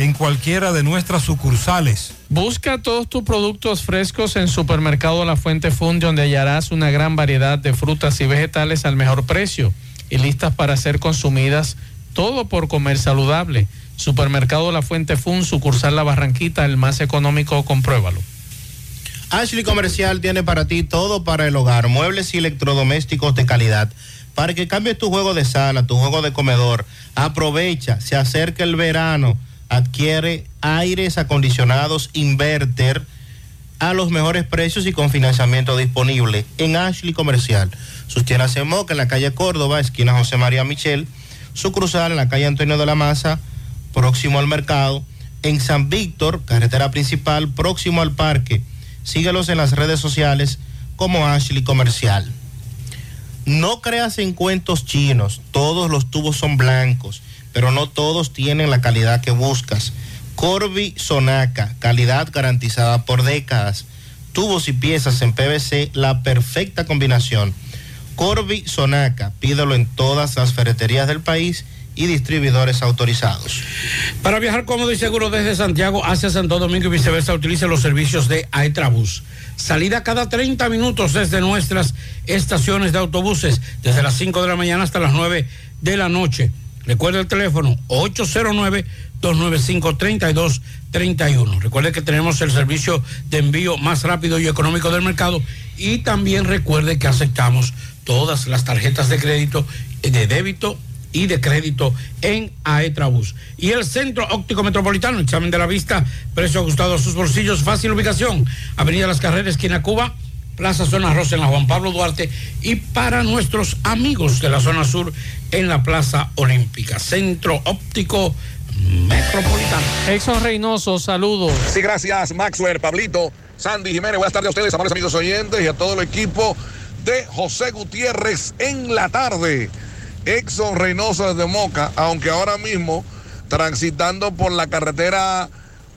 en cualquiera de nuestras sucursales. Busca todos tus productos frescos en Supermercado La Fuente Fund, donde hallarás una gran variedad de frutas y vegetales al mejor precio y listas para ser consumidas, todo por comer saludable. Supermercado La Fuente Fund, sucursal La Barranquita, el más económico, compruébalo. Ashley Comercial tiene para ti todo para el hogar, muebles y electrodomésticos de calidad. Para que cambies tu juego de sala, tu juego de comedor, aprovecha, se acerca el verano, adquiere aires acondicionados inverter a los mejores precios y con financiamiento disponible en Ashley Comercial. Sus tiendas en Moca, en la calle Córdoba, esquina José María Michel, sucursal en la calle Antonio de la Maza, próximo al mercado, en San Víctor, carretera principal, próximo al parque. Síguelos en las redes sociales como Ashley Comercial. No creas en cuentos chinos, todos los tubos son blancos, pero no todos tienen la calidad que buscas. Corby Sonaca, calidad garantizada por décadas. Tubos y piezas en PVC, la perfecta combinación. Corby Sonaca, pídelo en todas las ferreterías del país y distribuidores autorizados. Para viajar cómodo y seguro desde Santiago hacia Santo Domingo y viceversa, utilice los servicios de Aetrabús. Salida cada 30 minutos desde nuestras estaciones de autobuses, desde las 5 de la mañana hasta las 9 de la noche. Recuerde el teléfono 809-295-3231. Recuerde que tenemos el servicio de envío más rápido y económico del mercado y también recuerde que aceptamos todas las tarjetas de crédito, de débito y de crédito en Aetrabús. Y el Centro Óptico Metropolitano, examen de la vista, precio ajustado a sus bolsillos, fácil ubicación, Avenida Las Carreras, esquina Cuba, Plaza Zona Rosa en la Juan Pablo Duarte y para nuestros amigos de la zona sur en la Plaza Olímpica. Centro Óptico Metropolitano. Exxon Reynoso, saludos. Sí, gracias, Maxwell, Pablito, Sandy Jiménez. Buenas tardes a ustedes, amables amigos oyentes, y a todo el equipo de José Gutiérrez en la tarde. Exxon Reynoso desde Moca, aunque ahora mismo transitando por la carretera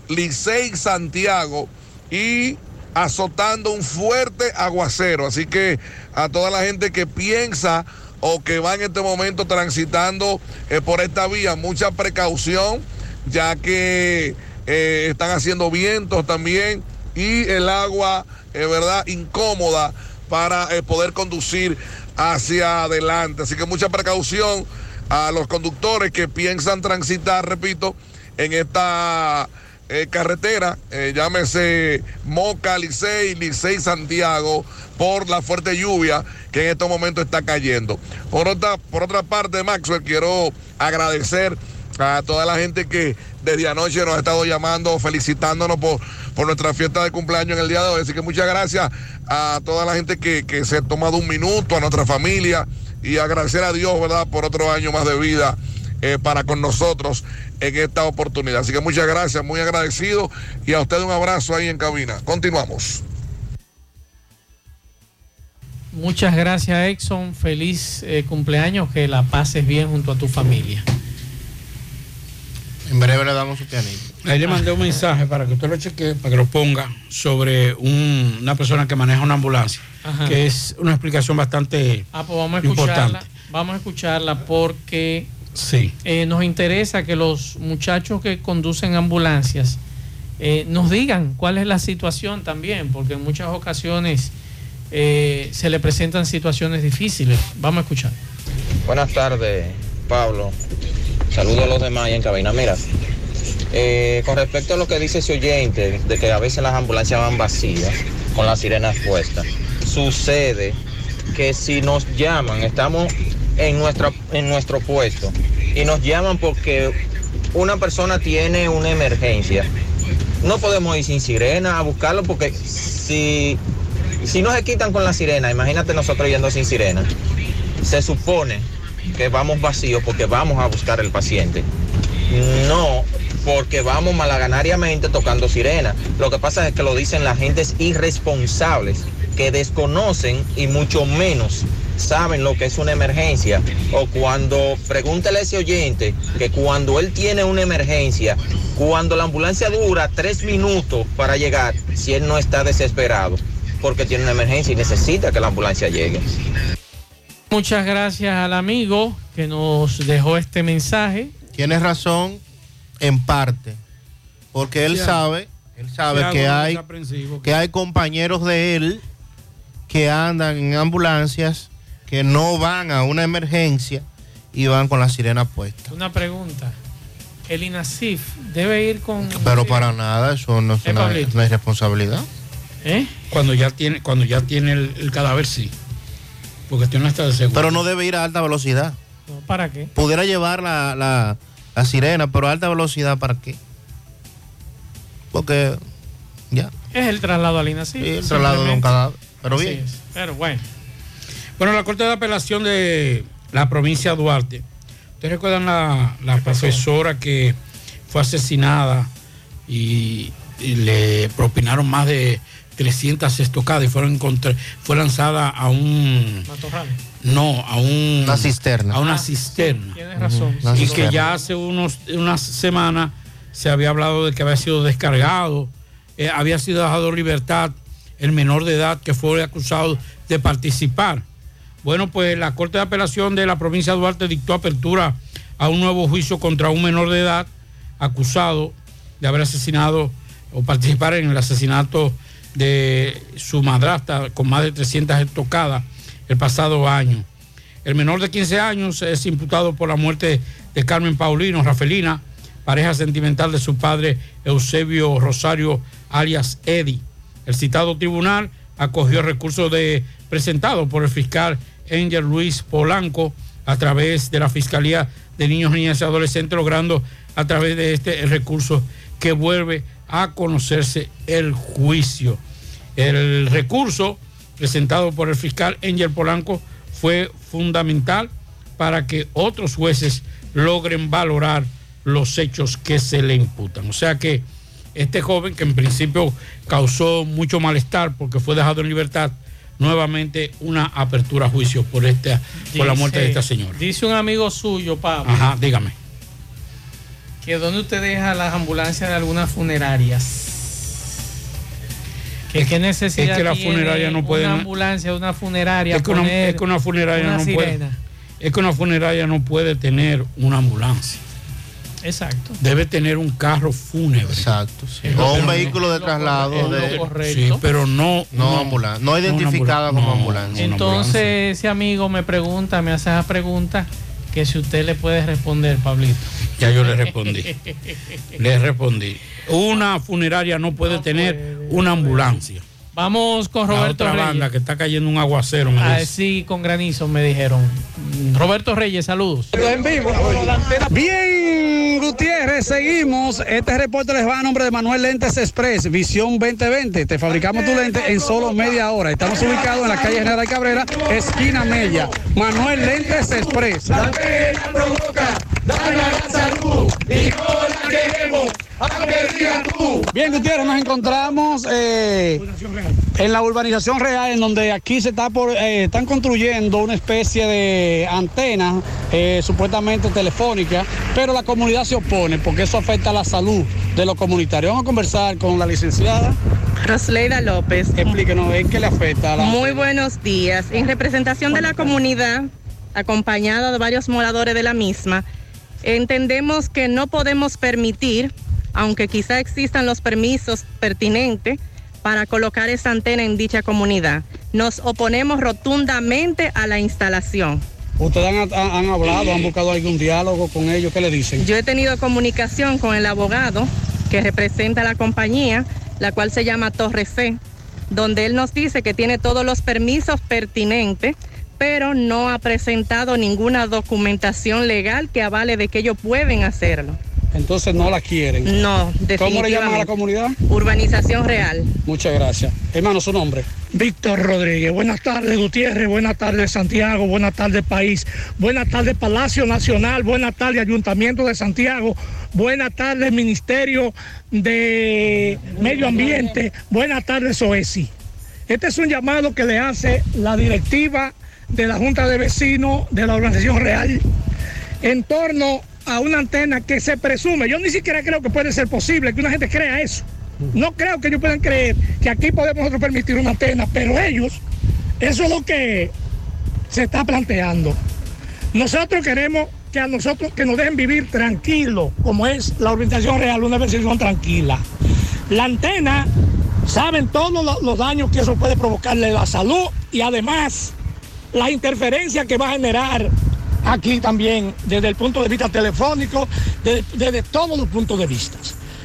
Licey Santiago y azotando un fuerte aguacero. Así que a toda la gente que piensa o que va en este momento transitando eh, por esta vía, mucha precaución, ya que eh, están haciendo vientos también y el agua, es verdad, incómoda para eh, poder conducir hacia adelante. Así que mucha precaución a los conductores que piensan transitar, repito, en esta eh, carretera, eh, llámese Moca, Licey, Licey, Santiago, por la fuerte lluvia que en estos momentos está cayendo. Por otra, por otra parte, Maxwell, quiero agradecer a toda la gente que desde anoche nos ha estado llamando, felicitándonos por, por nuestra fiesta de cumpleaños en el día de hoy. Así que muchas gracias a toda la gente que, que se ha tomado un minuto, a nuestra familia y agradecer a Dios, ¿verdad?, por otro año más de vida eh, para con nosotros en esta oportunidad. Así que muchas gracias, muy agradecido y a usted un abrazo ahí en cabina. Continuamos. Muchas gracias, Exxon. Feliz eh, cumpleaños. Que la pases bien junto a tu familia. En breve le damos su pianito. Ahí le mandé un mensaje para que usted lo chequee, para que lo ponga sobre un- una persona que maneja una ambulancia, Ajá. que es una explicación bastante Ah, pues vamos a escucharla. importante. Vamos a escucharla porque Sí. eh, nos interesa que los muchachos que conducen ambulancias eh, nos digan cuál es la situación también, porque en muchas ocasiones eh, se le presentan situaciones difíciles. Vamos a escuchar. Buenas tardes, Pablo. Saludos a los demás ahí en cabina. Mira, eh, con respecto a lo que dice ese oyente, de que a veces las ambulancias van vacías, con las sirenas puestas, sucede que si nos llaman, estamos en, en nuestro puesto, y nos llaman porque una persona tiene una emergencia, no podemos ir sin sirena a buscarlo porque si, si no se quitan con la sirena, imagínate nosotros yendo sin sirena, se supone que vamos vacíos porque vamos a buscar el paciente. No, porque vamos malaganariamente tocando sirena. Lo que pasa es que lo dicen las gentes irresponsables que desconocen y mucho menos saben lo que es una emergencia. O cuando, pregúntele a ese oyente que cuando él tiene una emergencia, cuando la ambulancia dura tres minutos para llegar, si él no está desesperado, porque tiene una emergencia y necesita que la ambulancia llegue. Muchas gracias al amigo que nos dejó este mensaje. Tienes razón en parte, porque él Sí, sabe, él sabe que hay que hay compañeros de él que andan en ambulancias que no van a una emergencia y van con la sirena puesta. Una pregunta. El INASIF debe ir con... Pero para nada, eso no es una, responsabilidad. ¿Eh? Cuando ya tiene, cuando ya tiene el, el cadáver, sí. Porque tiene hasta de seguro. Pero no debe ir a alta velocidad. No, ¿Para qué? Pudiera llevar la, la- la sirena, pero a alta velocidad, ¿para qué? Porque ya, Es el traslado al INASIF. Sí, el traslado de un cadáver. Pero bien. es. Pero bueno. Bueno, la Corte de Apelación de la provincia de Duarte. ¿Ustedes recuerdan la, la profesora que fue asesinada y, y le propinaron más de 300 estocadas y fueron encontra- fue lanzada a un... Matorral. No, a un... Una cisterna. A una Ah, cisterna. Tienes razón. Y que ya hace unos, unas semanas se había hablado de que había sido descargado, eh, había sido dejado en libertad el menor de edad que fue acusado de participar. Bueno, pues la Corte de Apelación de la provincia de Duarte dictó apertura a un nuevo juicio contra un menor de edad acusado de haber asesinado o participar en el asesinato de su madrastra con más de 300 estocadas el pasado año. El menor de 15 años es imputado por la muerte de Carmen Paulino Rafelina, pareja sentimental de su padre Eusebio Rosario alias Eddie. El citado tribunal acogió el recurso de, presentado por el fiscal Angel Luis Polanco a través de la Fiscalía de Niños, Niñas y Adolescentes, logrando a través de este el recurso que vuelve a conocerse el juicio. El recurso presentado por el fiscal Angel Polanco fue fundamental para que otros jueces logren valorar los hechos que se le imputan. O sea que este joven que en principio causó mucho malestar porque fue dejado en libertad, nuevamente una apertura a juicio por esta por la muerte de esta señora. Dice un amigo suyo, Pablo, Ajá, dígame. que donde usted deja las ambulancias de algunas funerarias. Que qué necesidad es que la funeraria no puede- Una ambulancia una funeraria. Es que una, es que funeraria una no sirena. puede. Es que una funeraria no puede tener una ambulancia. Exacto. Debe tener un carro fúnebre. Exacto. sí. O un vehículo de no- traslado de- correcto. Sí, pero no No ambulan- no identificada como ambulancia. Entonces ese amigo me pregunta, me hace esa pregunta que si usted le puede responder, Pablito. Ya yo le respondí. *laughs* Le respondí. Una funeraria no puede tener una ambulancia. Vamos con La Roberto otra Reyes. banda que está cayendo un aguacero. me Ah, sí, con granizo me dijeron. Roberto Reyes, saludos. en vivo. Bien, Gutiérrez, seguimos. Este reporte les va a nombre de Manuel Lentes Express, Visión 2020. Te fabricamos tu lente en solo media hora. Estamos ubicados en la calle General Cabrera, esquina Mella. Manuel Lentes Express. Bien, Gutiérrez, nos encontramos eh, en la urbanización real, en donde aquí se está por, eh, están construyendo una especie de antena eh, supuestamente telefónica, pero la comunidad se opone porque eso afecta a la salud de los comunitarios. Vamos a conversar con la licenciada. Rosleida López. Explíquenos en qué le afecta a la Muy buenos días. En representación de la comunidad, acompañada de varios moradores de la misma, entendemos que no podemos permitir, aunque quizá existan los permisos pertinentes, para colocar esa antena en dicha comunidad. Nos oponemos rotundamente a la instalación. ¿Ustedes han, hablado, han buscado algún diálogo con ellos? ¿Qué le dicen? Yo he tenido comunicación con el abogado que representa la compañía, la cual se llama Torre C, donde él nos dice que tiene todos los permisos pertinentes, pero no ha presentado ninguna documentación legal que avale de que ellos pueden hacerlo. entonces no la quieren. No, ¿Cómo le llaman a la definitivamente. comunidad? Urbanización real. Muchas gracias. Hermano, su nombre. Víctor Rodríguez, buenas tardes Gutiérrez, buenas tardes Santiago, buenas tardes país, buenas tardes Palacio Nacional, buenas tardes Ayuntamiento de Santiago, buenas tardes Ministerio de Medio Ambiente, buenas tardes OESI. Este es un llamado que le hace la directiva de la Junta de Vecinos de la Organización Real en torno a una antena que se presume, yo ni siquiera creo que puede ser posible que una gente crea eso. No creo que ellos puedan creer que aquí podemos nosotros permitir una antena, pero ellos, eso es lo que se está planteando. Nosotros queremos que a nosotros que nos dejen vivir tranquilo, como es la organización real, una organización tranquila. La antena, saben todos lo- los daños que eso puede provocarle a la salud y además la interferencia que va a generar aquí también desde el punto de vista telefónico, desde, desde todos los puntos de vista.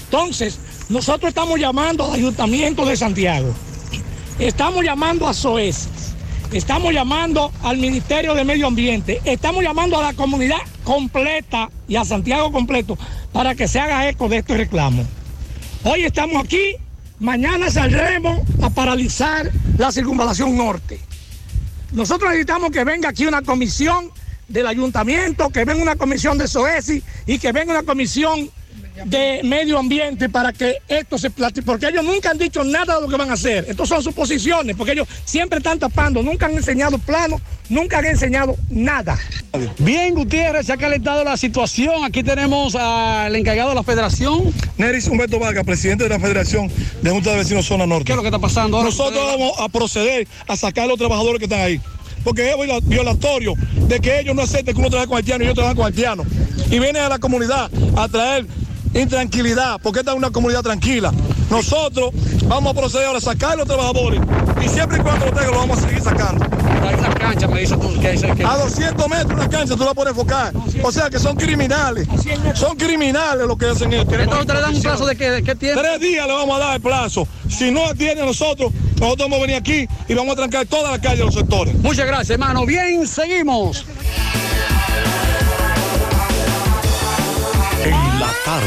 Entonces, nosotros estamos llamando al Ayuntamiento de Santiago, estamos llamando a SOES, estamos llamando al Ministerio de Medio Ambiente, estamos llamando a la comunidad completa y a Santiago completo para que se haga eco de estos reclamos. Hoy estamos aquí, mañana saldremos a paralizar la circunvalación norte. Nosotros necesitamos que venga aquí una comisión del ayuntamiento, que venga una comisión de SOESI y que venga una comisión de medio ambiente para que esto se platique, porque ellos nunca han dicho nada de lo que van a hacer. Estos son suposiciones, porque ellos siempre están tapando, nunca han enseñado planos, nunca han enseñado nada. Bien, Gutiérrez, se ha calentado la situación. Aquí tenemos al encargado de la federación. Neris Humberto Vargas, presidente de la Federación de Junta de Vecinos Zona Norte. ¿Qué es lo que está pasando ahora? Nosotros vamos a proceder a sacar a los trabajadores que están ahí. Porque es viola- violatorio de que ellos no acepten que uno trabaje con haitiano y yo trabajo con haitiano. Y vienen a la comunidad a traer intranquilidad, porque esta es una comunidad tranquila. Nosotros vamos a proceder ahora a sacar a los trabajadores y siempre y cuando lo tengan lo vamos a seguir sacando. Hay una cancha, me dices tú, que dice que... A 200 metros una cancha tú la puedes enfocar. O sea que son criminales. Son criminales lo que hacen esto. Entonces ustedes dan un plazo de qué, de qué tiempo. Tres días le vamos a dar el plazo. Si no atiende a nosotros, nosotros vamos a venir aquí y vamos a trancar toda la calle de los sectores. Muchas gracias, hermano. Bien, seguimos. En la tarde,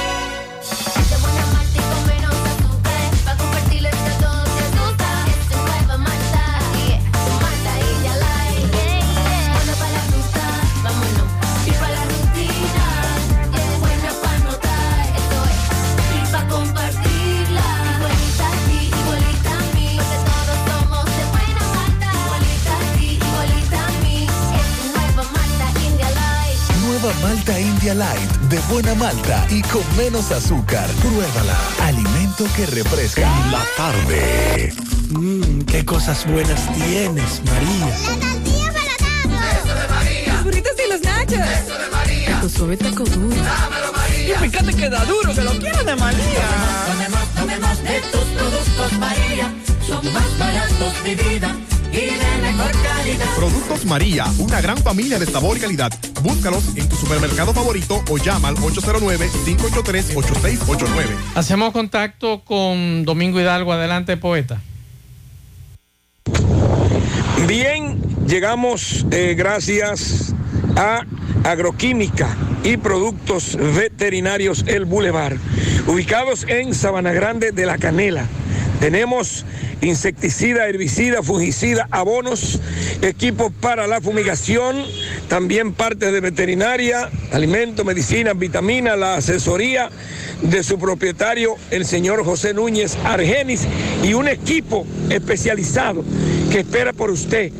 Malta India Light, de buena malta y con menos azúcar. Pruébala. Alimento que refresca. En la tarde. Mmm, qué cosas buenas tienes, María. Eso de María. Los burritos y los nachos. Eso de María. Tu suave taco duro. Dámelo, María. Y fíjate que da duro, que lo quiero de María. Tomemos, tomemos de tus productos, María. Son más baratos de vida y de mejor calidad. Productos María, una gran familia de sabor y calidad. Búscalos en tu supermercado favorito o llama al 809-583-8689. Hacemos contacto con Domingo Hidalgo. Adelante, poeta. Bien, llegamos eh, gracias a Agroquímica y Productos Veterinarios El Boulevard, ubicados en Sabana Grande de la Canela. Tenemos insecticida, herbicida, fungicida, abonos, equipos para la fumigación, también partes de veterinaria, alimentos, medicinas, vitaminas, la asesoría de su propietario, el señor José Núñez Argenis, y un equipo especializado que espera por usted.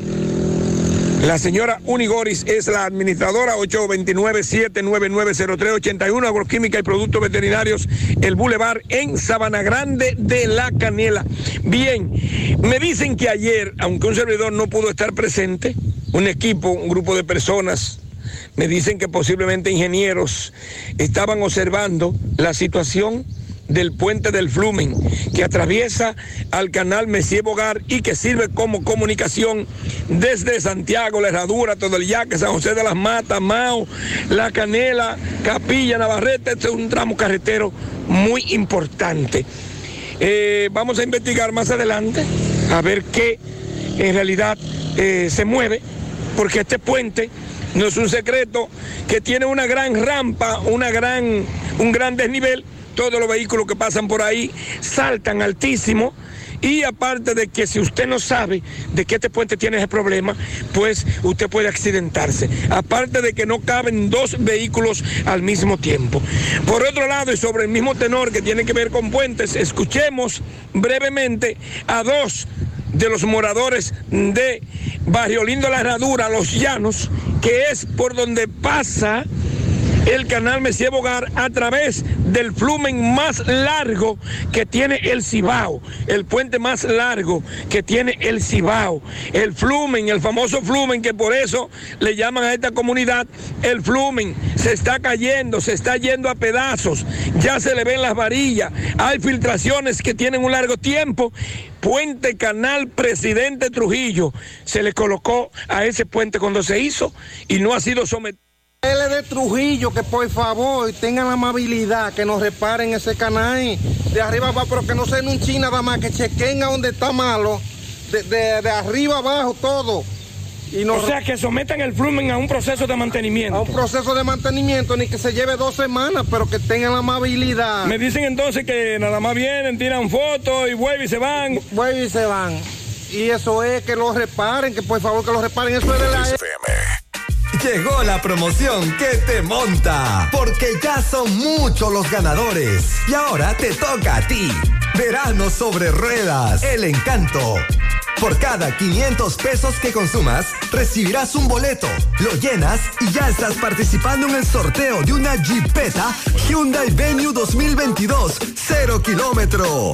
La señora Unigoris es la administradora 829-799-0381, Agroquímica y Productos Veterinarios, el Boulevard en Sabana Grande de la Canela. Bien, me dicen que ayer, aunque un servidor no pudo estar presente, un equipo, un grupo de personas, me dicen que posiblemente ingenieros estaban observando la situación del puente del Flumen, que atraviesa al canal Messier Bogar y que sirve como comunicación desde Santiago, La Herradura, todo el Yaque, San José de las Matas, Mao, La Canela, Capilla, Navarrete. Este es un tramo carretero muy importante. Eh, vamos a investigar más adelante a ver qué en realidad eh, se mueve, porque este puente no es un secreto que tiene una gran rampa, una gran, un gran desnivel. Todos los vehículos que pasan por ahí saltan altísimo. Y aparte de que si usted no sabe de que este puente tiene ese problema, pues usted puede accidentarse. Aparte de que no caben dos vehículos al mismo tiempo. Por otro lado, y sobre el mismo tenor que tiene que ver con puentes, escuchemos brevemente a dos de los moradores de Barrio Lindo La Herradura, Los Llanos, que es por donde pasa el canal Messier Bogar a través del flumen más largo que tiene el Cibao, el puente más largo que tiene el Cibao, el flumen, el famoso flumen que por eso le llaman a esta comunidad el flumen, se está cayendo, se está yendo a pedazos, ya se le ven las varillas, hay filtraciones que tienen un largo tiempo. Puente Canal Presidente Trujillo se le colocó a ese puente cuando se hizo y no ha sido sometido. L de Trujillo, que por favor tengan la amabilidad que nos reparen ese canal de arriba abajo, pero que no sea en un china nada más, que chequen a donde está malo, de, de- de arriba abajo todo. Y O sea, que sometan el flumen a un proceso de mantenimiento. A un proceso de mantenimiento, ni que se lleve dos semanas, pero que tengan la amabilidad. Me dicen entonces que nada más vienen, tiran fotos y vuelven y se van. Vuelven y se van. Y eso es que lo reparen, que por favor que lo reparen. Eso es de la... Llegó la promoción que te monta, porque ya son muchos los ganadores. Y ahora te toca a ti. Verano sobre ruedas, el encanto. Por cada 500 pesos que consumas, recibirás un boleto, lo llenas y ya estás participando en el sorteo de una Jeepeta Hyundai Venue 2022, 0 kilómetro.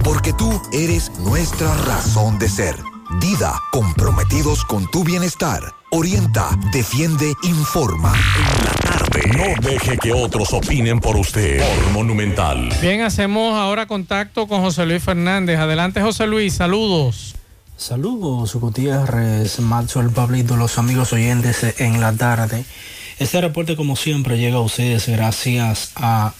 porque tú eres nuestra razón de ser. Dida, comprometidos con tu bienestar. Orienta, defiende, informa. En la tarde. No deje que otros opinen por usted. Por Monumental. Bien, hacemos ahora contacto con José Luis Fernández. Adelante, José Luis, saludos. Saludos, Gutiérrez, Maxwell, Pablito, los amigos oyentes en la tarde. Este reporte, como siempre, llega a ustedes gracias a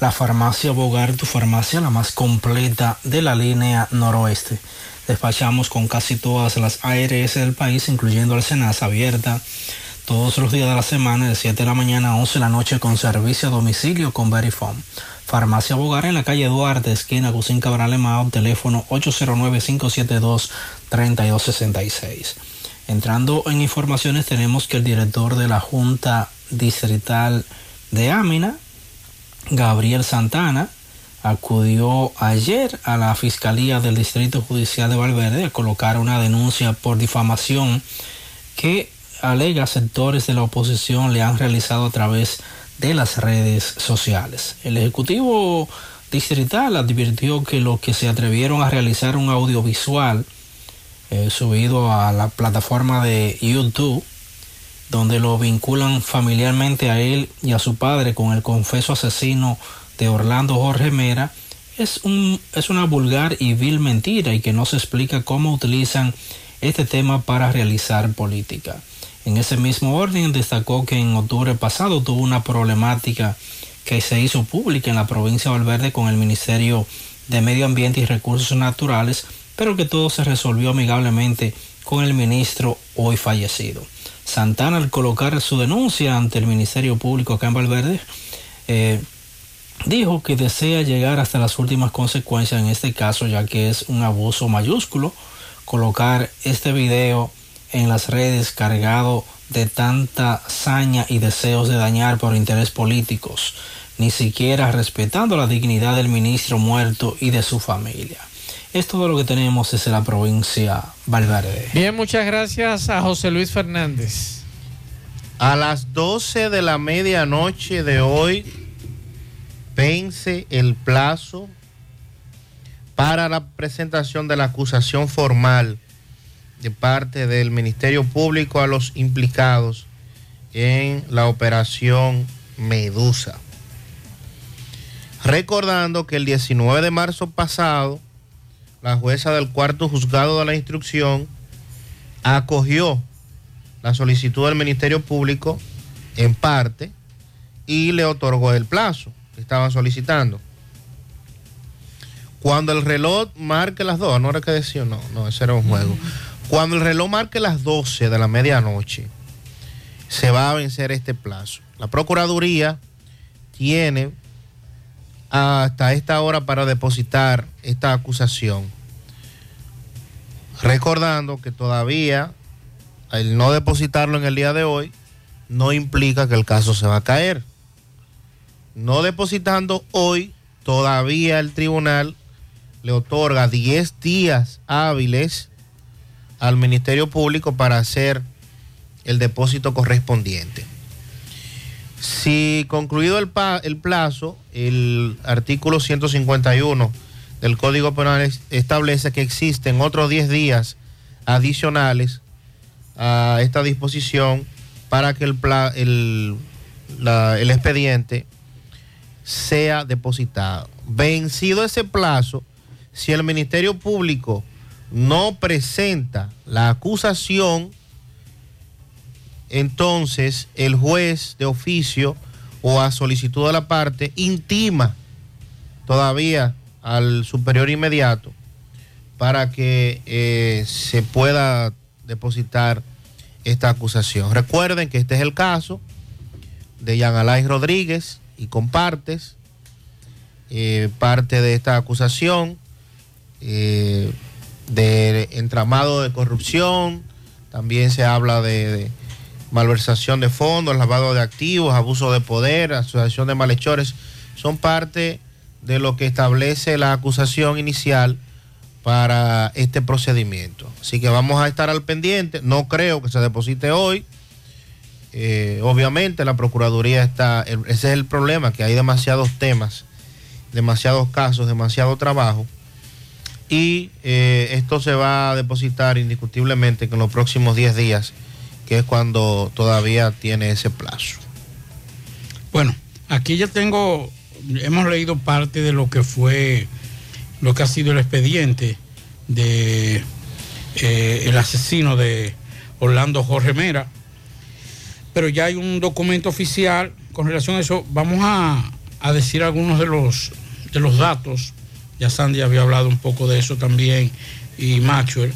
la farmacia Bogar, tu farmacia, la más completa de la línea noroeste. despachamos con casi todas las ARS del país, incluyendo el Senasa, abierta todos los días de la semana, de 7 de la mañana a 11 de la noche, con servicio a domicilio con Verifone. Farmacia Bogar en la calle Duarte, esquina Cusín Cabral Emao, teléfono 809-572-3266. Entrando en informaciones, tenemos que el director de la Junta Distrital de Ámina, Gabriel Santana, acudió ayer a la Fiscalía del Distrito Judicial de Valverde a colocar una denuncia por difamación que alega sectores de la oposición le han realizado a través de las redes sociales. El Ejecutivo Distrital advirtió que los que se atrevieron a realizar un audiovisual eh, subido a la plataforma de YouTube, donde lo vinculan familiarmente a él y a su padre con el confeso asesino de Orlando Jorge Mera, es, un, es una vulgar y vil mentira y que no se explica cómo utilizan este tema para realizar política. En ese mismo orden destacó que en octubre pasado tuvo una problemática que se hizo pública en la provincia de Valverde con el Ministerio de Medio Ambiente y Recursos Naturales, pero que todo se resolvió amigablemente con el ministro hoy fallecido. Santana al colocar su denuncia ante el Ministerio Público acá en Valverde, eh, dijo que desea llegar hasta las últimas consecuencias en este caso, ya que es un abuso mayúsculo colocar este video en las redes cargado de tanta saña y deseos de dañar por interés políticos, ni siquiera respetando la dignidad del ministro muerto y de su familia. Es todo lo que tenemos desde la provincia Valverde. Bien, muchas gracias a José Luis Fernández. A las 12 de la medianoche de hoy vence el plazo para la presentación de la acusación formal de parte del Ministerio Público a los implicados en la operación Medusa. Recordando que el 19 de marzo pasado, la jueza del cuarto juzgado de la instrucción acogió la solicitud del Ministerio Público en parte y le otorgó el plazo que estaban solicitando. Cuando el reloj marque las dos, no era que decía, no, no, ese era un juego. Cuando el reloj marque las 12 de la medianoche, se va a vencer este plazo. La Procuraduría tiene hasta esta hora para depositar esta acusación. Recordando que todavía el no depositarlo en el día de hoy no implica que el caso se va a caer. No depositando hoy, todavía el tribunal le otorga 10 días hábiles al Ministerio Público para hacer el depósito correspondiente. Si concluido el, plazo, el artículo 151 del Código Penal es- establece que existen otros 10 días adicionales a esta disposición para que el expediente sea depositado. Vencido ese plazo, si el Ministerio Público no presenta la acusación, entonces el juez de oficio o a solicitud de la parte intima todavía al superior inmediato para que eh, se pueda depositar esta acusación. Recuerden que este es el caso de Yan Alay Rodríguez y compartes eh, parte de esta acusación eh, de entramado de corrupción, también se habla de malversación de fondos, lavado de activos, abuso de poder, asociación de malhechores, son parte de lo que establece la acusación inicial para este procedimiento. Así que vamos a estar al pendiente, no creo que se deposite hoy. Eh, obviamente la Procuraduría está, ese es el problema, que hay demasiados temas, demasiados casos, demasiado trabajo y eh, esto se va a depositar indiscutiblemente en los próximos 10 días, que es cuando todavía tiene ese plazo. Bueno, aquí ya tengo, hemos leído parte de lo que fue, lo que ha sido el expediente de eh, el asesino de Orlando Jorge Mera, pero ya hay un documento oficial con relación a eso. Vamos a, a decir algunos de los, de los datos. Ya Sandy había hablado un poco de eso también y Maxwell.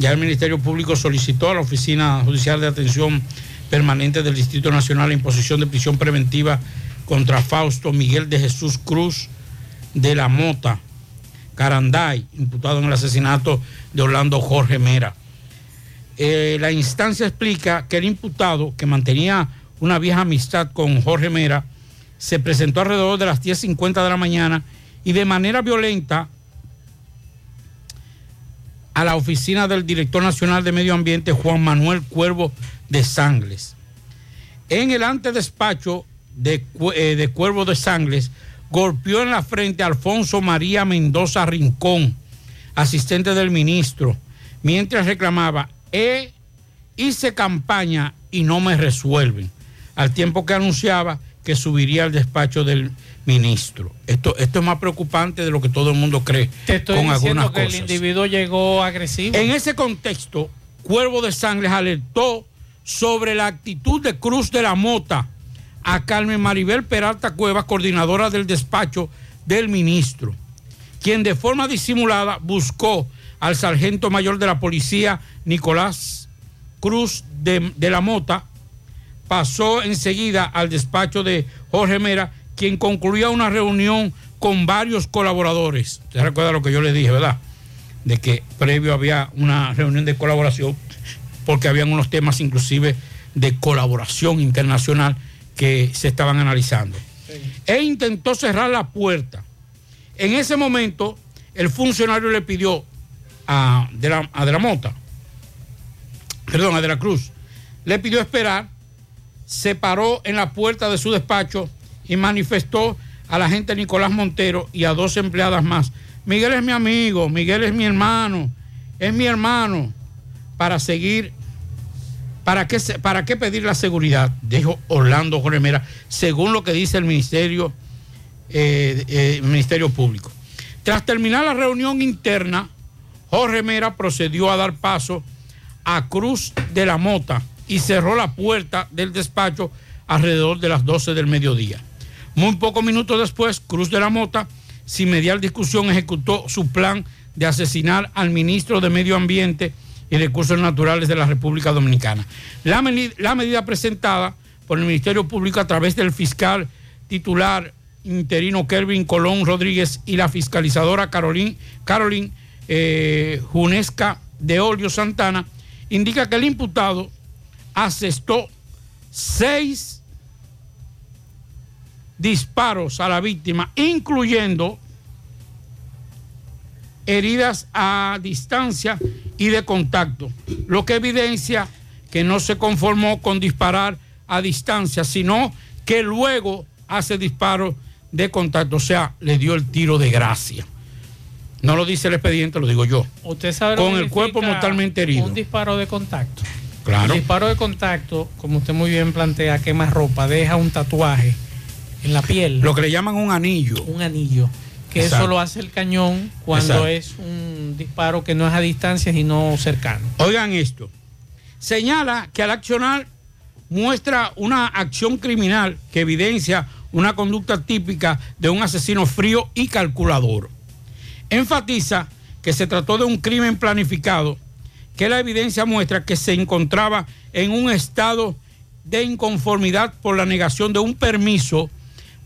Ya el Ministerio Público solicitó a la Oficina Judicial de Atención Permanente del Distrito Nacional la imposición de prisión preventiva contra Fausto Miguel de Jesús Cruz de la Mota, Caranday, imputado en el asesinato de Orlando Jorge Mera. Eh, la instancia explica que el imputado, que mantenía una vieja amistad con Jorge Mera, se presentó alrededor de las 10.50 de la mañana y de manera violenta a la oficina del director nacional de Medio Ambiente, Juan Manuel Cuervo de Sangles. En el antedespacho de, eh, de Cuervo de Sangles, golpeó en la frente a Alfonso María Mendoza Rincón, asistente del ministro, mientras reclamaba, "Eh, hice campaña y no me resuelven, al tiempo que anunciaba que subiría al despacho del. Esto, esto es más preocupante de lo que todo el mundo cree Te estoy con diciendo algunas que cosas. el individuo llegó agresivo. En ese contexto, Cuervo de Sangres alertó sobre la actitud de Cruz de la Mota a Carmen Maribel Peralta Cuevas, coordinadora del despacho del ministro, quien de forma disimulada buscó al sargento mayor de la policía, Nicolás Cruz de, de la Mota, pasó enseguida al despacho de Jorge Mera, quien concluía una reunión con varios colaboradores. ¿Se recuerda lo que yo le dije, verdad? De que previo había una reunión de colaboración, porque habían unos temas inclusive de colaboración internacional que se estaban analizando. E intentó cerrar la puerta. En ese momento, el funcionario le pidió a De la, a de la Mota, perdón, a De la Cruz, le pidió esperar, se paró en la puerta de su despacho y manifestó a la gente Nicolás Montero y a dos empleadas más. Miguel es mi amigo, Miguel es mi hermano, es mi hermano, para seguir, ¿para qué, para qué pedir la seguridad? Dijo Orlando Jorge Mera, según lo que dice el Ministerio, eh, eh, Ministerio Público. Tras terminar la reunión interna, Jorge Mera procedió a dar paso a Cruz de la Mota y cerró la puerta del despacho alrededor de las 12 del mediodía. Muy pocos minutos después, Cruz de la Mota, sin mediar discusión, ejecutó su plan de asesinar al ministro de Medio Ambiente y Recursos Naturales de la República Dominicana. La, medida presentada por el Ministerio Público a través del fiscal titular interino Kelvin Colón Rodríguez y la fiscalizadora Carolín eh, Junesca de Olio Santana, indica que el imputado asestó seis disparos a la víctima, incluyendo heridas a distancia y de contacto, lo que evidencia que no se conformó con disparar a distancia, sino que luego hace disparos de contacto, o sea, le dio el tiro de gracia. No lo dice el expediente, lo digo yo. Usted sabe Con el cuerpo mortalmente herido. Un disparo de contacto. Claro. El disparo de contacto, como usted muy bien plantea, quema ropa, deja un tatuaje en la piel. Lo que le llaman un anillo. Un anillo. Que Exacto. eso lo hace el cañón cuando Exacto. es un disparo que no es a distancia, sino cercano. Oigan esto. Señala que al accionar muestra una acción criminal que evidencia una conducta típica de un asesino frío y calculador. Enfatiza que se trató de un crimen planificado, que la evidencia muestra que se encontraba en un estado de inconformidad por la negación de un permiso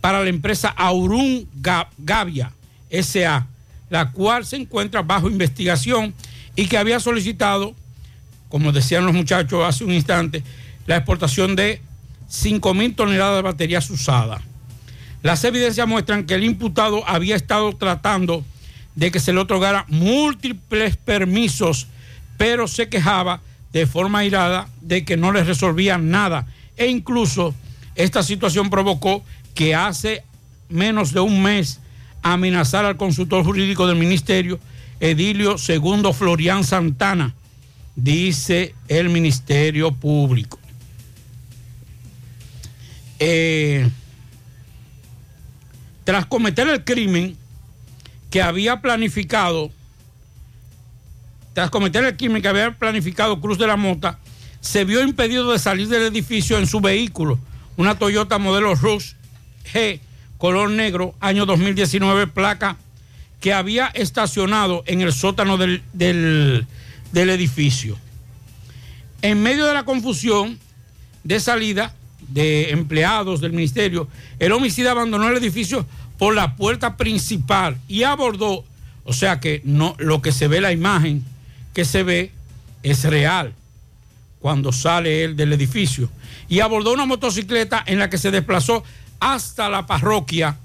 para la empresa Aurun Ga- Gavia SA, la cual se encuentra bajo investigación y que había solicitado, como decían los muchachos hace un instante, la exportación de 5 mil toneladas de baterías usadas. Las evidencias muestran que el imputado había estado tratando de que se le otorgara múltiples permisos, pero se quejaba de forma airada de que no le resolvían nada. E incluso esta situación provocó que hace menos de un mes amenazara al consultor jurídico del ministerio, Edilio Segundo Florian Santana, dice el Ministerio Público. Eh, tras cometer el crimen que había planificado, tras cometer el crimen que había planificado Cruz de la Mota, se vio impedido de salir del edificio en su vehículo, una Toyota modelo Rush G, color negro, año 2019, placa que había estacionado en el sótano del, del- edificio. En medio de la confusión de salida de empleados del ministerio, el homicida abandonó el edificio por la puerta principal y abordó, o sea que no, lo que se ve, la imagen que se ve es real cuando sale él del edificio y abordó una motocicleta en la que se desplazó hasta la parroquia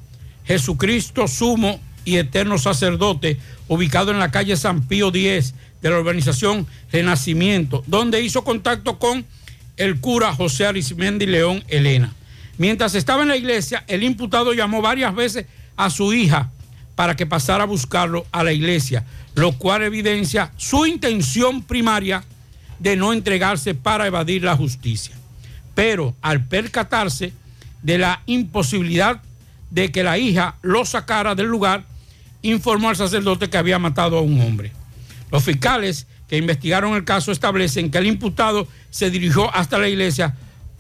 Jesucristo Sumo y Eterno Sacerdote, ubicado en la calle San Pío X de la organización Renacimiento, donde hizo contacto con el cura José Arismendi León Elena. Mientras estaba en la iglesia, el imputado llamó varias veces a su hija para que pasara a buscarlo a la iglesia, lo cual evidencia su intención primaria de no entregarse para evadir la justicia. Pero al percatarse de la imposibilidad de que la hija lo sacara del lugar, informó al sacerdote que había matado a un hombre. Los fiscales que investigaron el caso establecen que el imputado se dirigió hasta la iglesia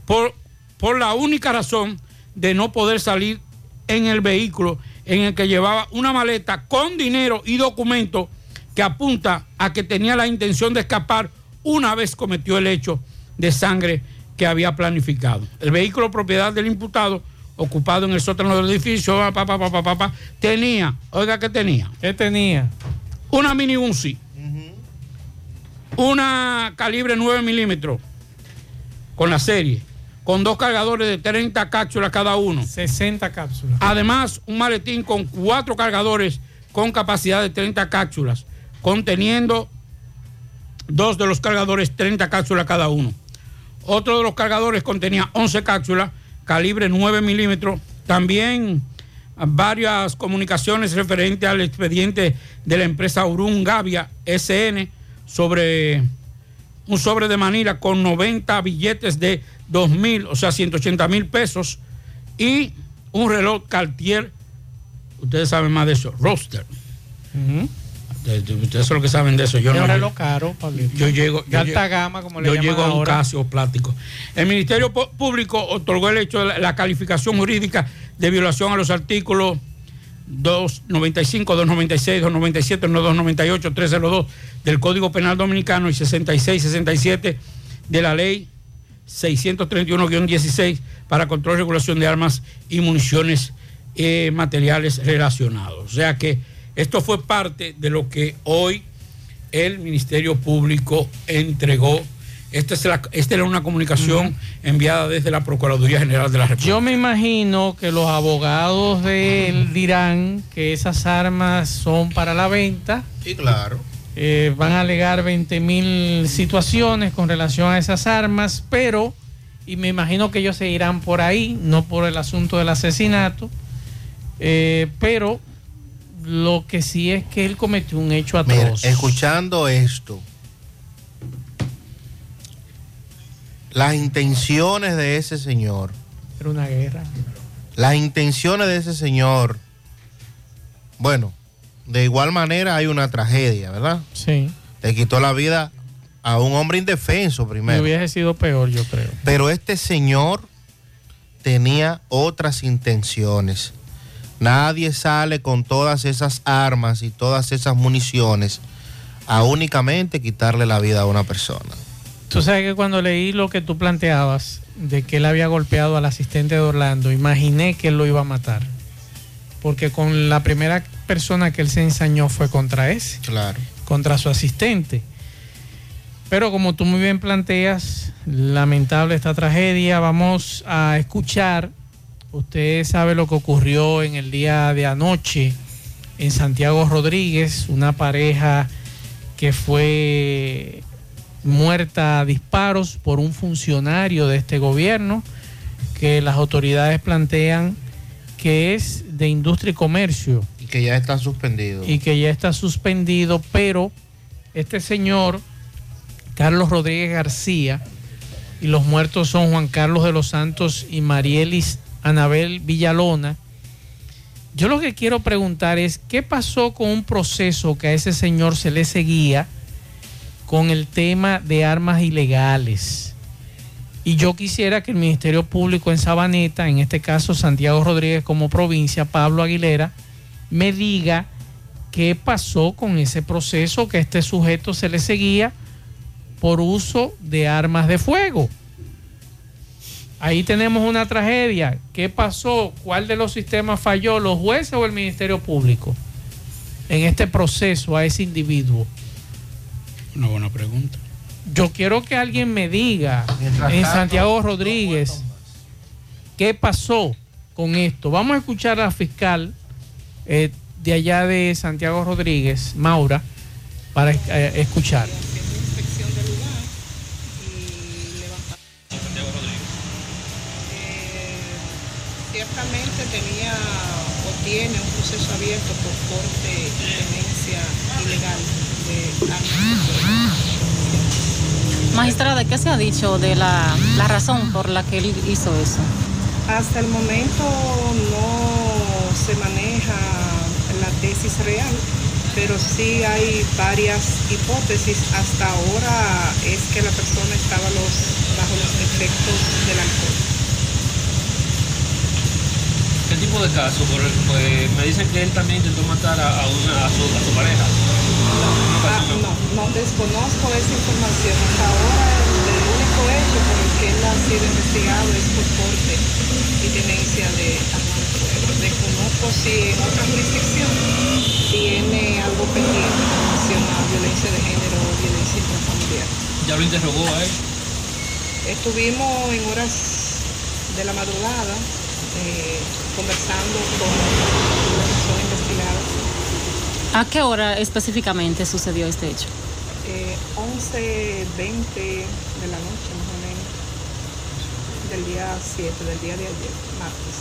por, por la única razón de no poder salir en el vehículo en el que llevaba una maleta con dinero y documentos que apunta a que tenía la intención de escapar una vez cometió el hecho de sangre que había planificado. El vehículo propiedad del imputado, ocupado en el sótano del edificio, pa, pa, pa, tenía, oiga, ¿qué tenía? ¿Qué tenía? Una mini Uzi, una calibre 9 milímetros con la serie, con dos cargadores de 30 cápsulas cada uno. 60 cápsulas. Además, un maletín con cuatro cargadores con capacidad de 30 cápsulas, conteniendo dos de los cargadores 30 cápsulas cada uno. Otro de los cargadores contenía 11 cápsulas, calibre 9 milímetros. También varias comunicaciones referentes al expediente de la empresa Urun Gavia SN sobre un sobre de Manila con 90 billetes de 2 mil, o sea, 180 mil pesos y un reloj Cartier, ustedes saben más de eso, roster. Ustedes son los que saben de eso. Yo no un reloj caro, Pablito. yo llego. Yo alta llego- gama, como le Yo llego a un ahora. Casio plástico. El Ministerio Público otorgó el hecho de la, la calificación jurídica de violación a los artículos 295, 296, 297, 298, 302 del Código Penal Dominicano y 66, 67 de la Ley 631-16 para control y regulación de armas y municiones eh, materiales relacionados. O sea que esto fue parte de lo que hoy el Ministerio Público entregó. Esta, es la- esta era una comunicación enviada desde la Procuraduría General de la República. Yo me imagino que los abogados de él dirán que esas armas son para la venta. Sí, claro. Eh, van a alegar 20 mil situaciones con relación a esas armas, pero, y me imagino que ellos se irán por ahí, no por el asunto del asesinato, eh, pero lo que sí es que él cometió un hecho Mira, atroz. escuchando esto, las intenciones de ese señor, Era una guerra. las intenciones de ese señor, bueno, de igual manera hay una tragedia, ¿verdad? Sí. Le quitó la vida a un hombre indefenso Me primero. hubiese sido peor, yo creo. Pero este señor tenía otras intenciones. Nadie sale con todas esas armas y todas esas municiones a únicamente quitarle la vida a una persona. Tú sabes que cuando leí lo que tú planteabas de que él había golpeado al asistente de Orlando, imaginé que él lo iba a matar. Porque con la primera persona que él se ensañó fue contra ese, Claro. contra su asistente. Pero como tú muy bien planteas, lamentable esta tragedia, vamos a escuchar. Usted sabe lo que ocurrió en el día de anoche en Santiago Rodríguez, una pareja que fue muerta a disparos por un funcionario de este gobierno que las autoridades plantean que es de industria y comercio Y que ya está suspendido. y que ya está suspendido, pero este señor, Carlos Rodríguez García, y los muertos son Juan Carlos de los Santos y Marielis Anabel Villalona. Yo lo que quiero preguntar es, ¿qué pasó con un proceso que a ese señor se le seguía con el tema de armas ilegales? Y yo quisiera que el Ministerio Público en Sabaneta, en este caso Santiago Rodríguez como provincia, Pablo Aguilera, me diga qué pasó con ese proceso que a este sujeto se le seguía por uso de armas de fuego. Ahí tenemos una tragedia. ¿Qué pasó? ¿Cuál de los sistemas falló? ¿Los jueces o el Ministerio Público? En este proceso a ese individuo. Una buena pregunta. Yo quiero que alguien me diga Mientras en tanto, Santiago Rodríguez qué pasó con esto. Vamos a escuchar a la fiscal eh, de allá de Santiago Rodríguez, Maura, para eh, escuchar. Tiene un proceso abierto por corte y tenencia ilegal de armas. Magistrada, ¿qué se ha dicho de la, la razón por la que él hizo eso? Hasta el momento no se maneja la tesis real, pero sí hay varias hipótesis. Hasta ahora es que la persona estaba los, bajo los efectos del alcohol. ¿Qué tipo de caso? Por el- pues, me dicen que él también intentó matar a, a una, a, su, a su pareja. Ah, no, no desconozco esa información. Hasta ahora el, el único hecho por el que él ha sido investigado es por porte y tenencia de armas de fuego. Desconozco si en otra jurisdicción tiene algo pendiente en relación a violencia de género o violencia intrafamiliar. Ya lo interrogó a él. Estuvimos en horas de la madrugada eh, conversando con la persona investigada. ¿A qué hora específicamente sucedió este hecho? Eh, 11, 20 de la noche más o menos, del día 7, del día de ayer, martes.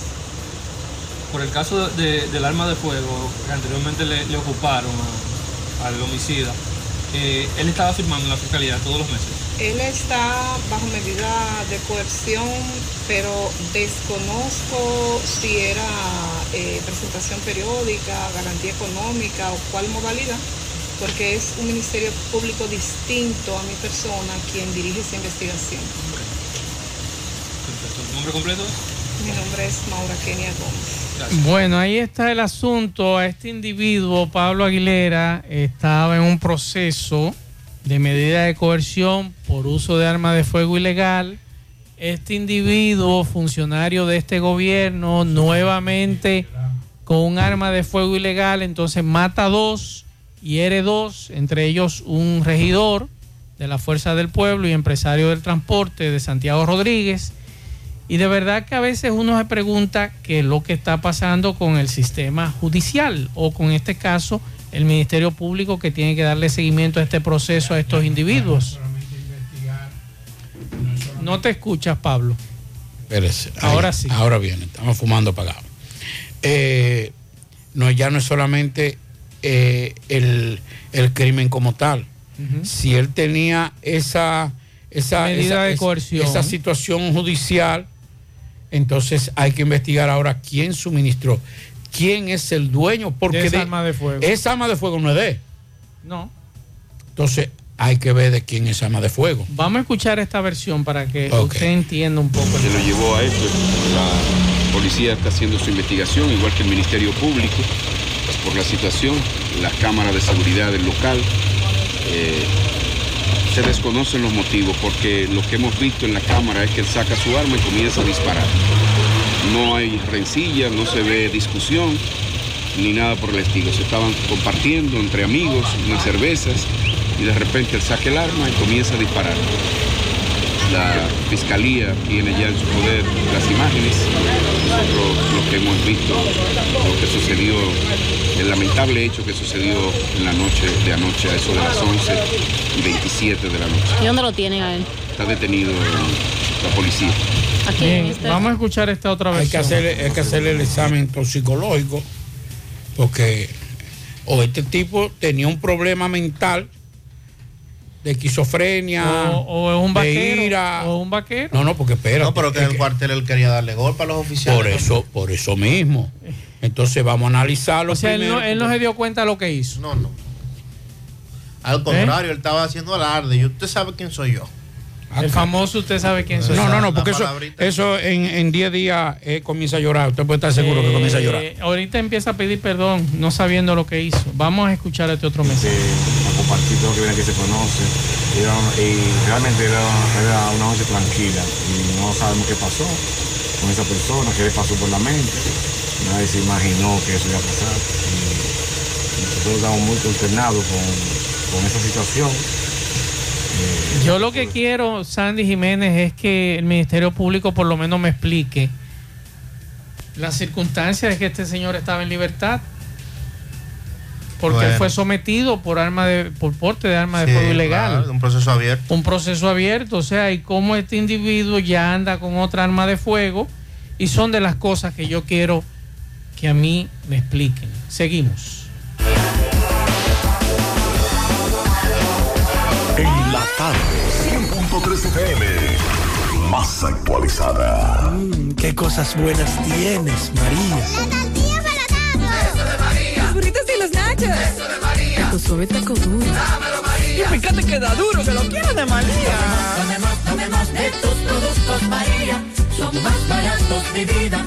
Por el caso de- del arma de fuego que anteriormente le, le ocuparon a- al homicida, eh, él estaba firmando en la fiscalía todos los meses. Él está bajo medida de coerción, pero desconozco si era eh, presentación periódica, garantía económica o cuál modalidad, porque es un ministerio público distinto a mi persona quien dirige esa investigación. ¿Tu nombre completo? Mi nombre es Maura Kenia Gómez. Bueno, ahí está el asunto. A este individuo, Pablo Aguilera, estaba en un proceso de medida de coerción por uso de arma de fuego ilegal. Este individuo, funcionario de este gobierno, nuevamente con un arma de fuego ilegal, entonces mata a dos, hiere dos, entre ellos un regidor de la Fuerza del Pueblo y empresario del transporte de Santiago Rodríguez. Y de verdad que a veces uno se pregunta qué es lo que está pasando con el sistema judicial o con este caso el Ministerio Público que tiene que darle seguimiento a este proceso a estos individuos. No te escuchas, Pablo. Espérese, ahí, Ahora sí. Ahora viene, estamos fumando apagado. Eh, no, ya no es solamente eh, el, el crimen como tal. Si él tenía esa, esa, Medida esa- de coerción. esa situación judicial, entonces hay que investigar ahora quién suministró, quién es el dueño, porque de- arma de fuego. esa arma de fuego no es de. No. Entonces hay que ver de quién es arma de fuego. Vamos a escuchar esta versión para que usted entienda un poco. Se lo llevó a esto. La policía está haciendo su investigación, igual que el Ministerio Público, pues, por la situación, las cámaras de seguridad del local. eh, se desconocen los motivos porque lo que hemos visto en la cámara es que él saca su arma y comienza a disparar. No hay rencilla, no se ve discusión ni nada por el estilo. Se estaban compartiendo entre amigos unas cervezas y de repente él saca el arma y comienza a disparar. La fiscalía tiene ya en su poder las imágenes. Nosotros lo que hemos visto, lo que sucedió, el lamentable hecho que sucedió en la noche de anoche, a eso de las 11 y 27 de la noche. ¿Y dónde lo tienen a él? Está detenido en la policía. Aquí, Bien, mister. vamos a escuchar esta otra Hay que, hacerle, hay que hacerle el examen toxicológico porque o este tipo tenía un problema mental de esquizofrenia O, o es un de vaquero. ira. O un vaquero. No, no, porque espera. No, pero que en el cuartel él quería darle golpe a los oficiales. Por eso, por eso mismo. Entonces vamos a analizarlo O sea, él no, él no se dio cuenta de lo que hizo. No, no. Al contrario, él estaba haciendo alarde. Y usted sabe quién soy yo. El famoso, usted sabe quién soy. No, no, no, porque eso, eso en, en 10 días eh, comienza a llorar. Usted puede estar seguro que comienza a llorar. Eh, ahorita empieza a pedir perdón, no sabiendo lo que hizo. Vamos a escuchar este otro mensaje. a compartir todo lo que viene que se conoce. Y, era- y realmente era, era una noche tranquila y no sabemos qué pasó con esa persona, qué le pasó por la mente. Nadie se imaginó que eso iba a pasar. Y nosotros estamos muy consternados con, con esa situación. Yo lo que quiero, Sandy Jiménez, es que el Ministerio Público por lo menos me explique las circunstancias de que este señor estaba en libertad. Porque él fue sometido por arma de, por porte de arma de fuego ilegal. claro, un proceso abierto. Un proceso abierto, o sea, y cómo este individuo ya anda con otra arma de fuego, y son de las cosas que yo quiero que a mí me expliquen. Seguimos. En la tarde, 100.3 FM. Más actualizada. Mm, qué cosas buenas tienes, María. Los burritos y los nachos. Eso de María. Taco suave, taco duro. Dámelo, María. Y fíjate que da duro, que lo quiero de María. Tomemos, tomemos de tus productos María. Son más baratos de vida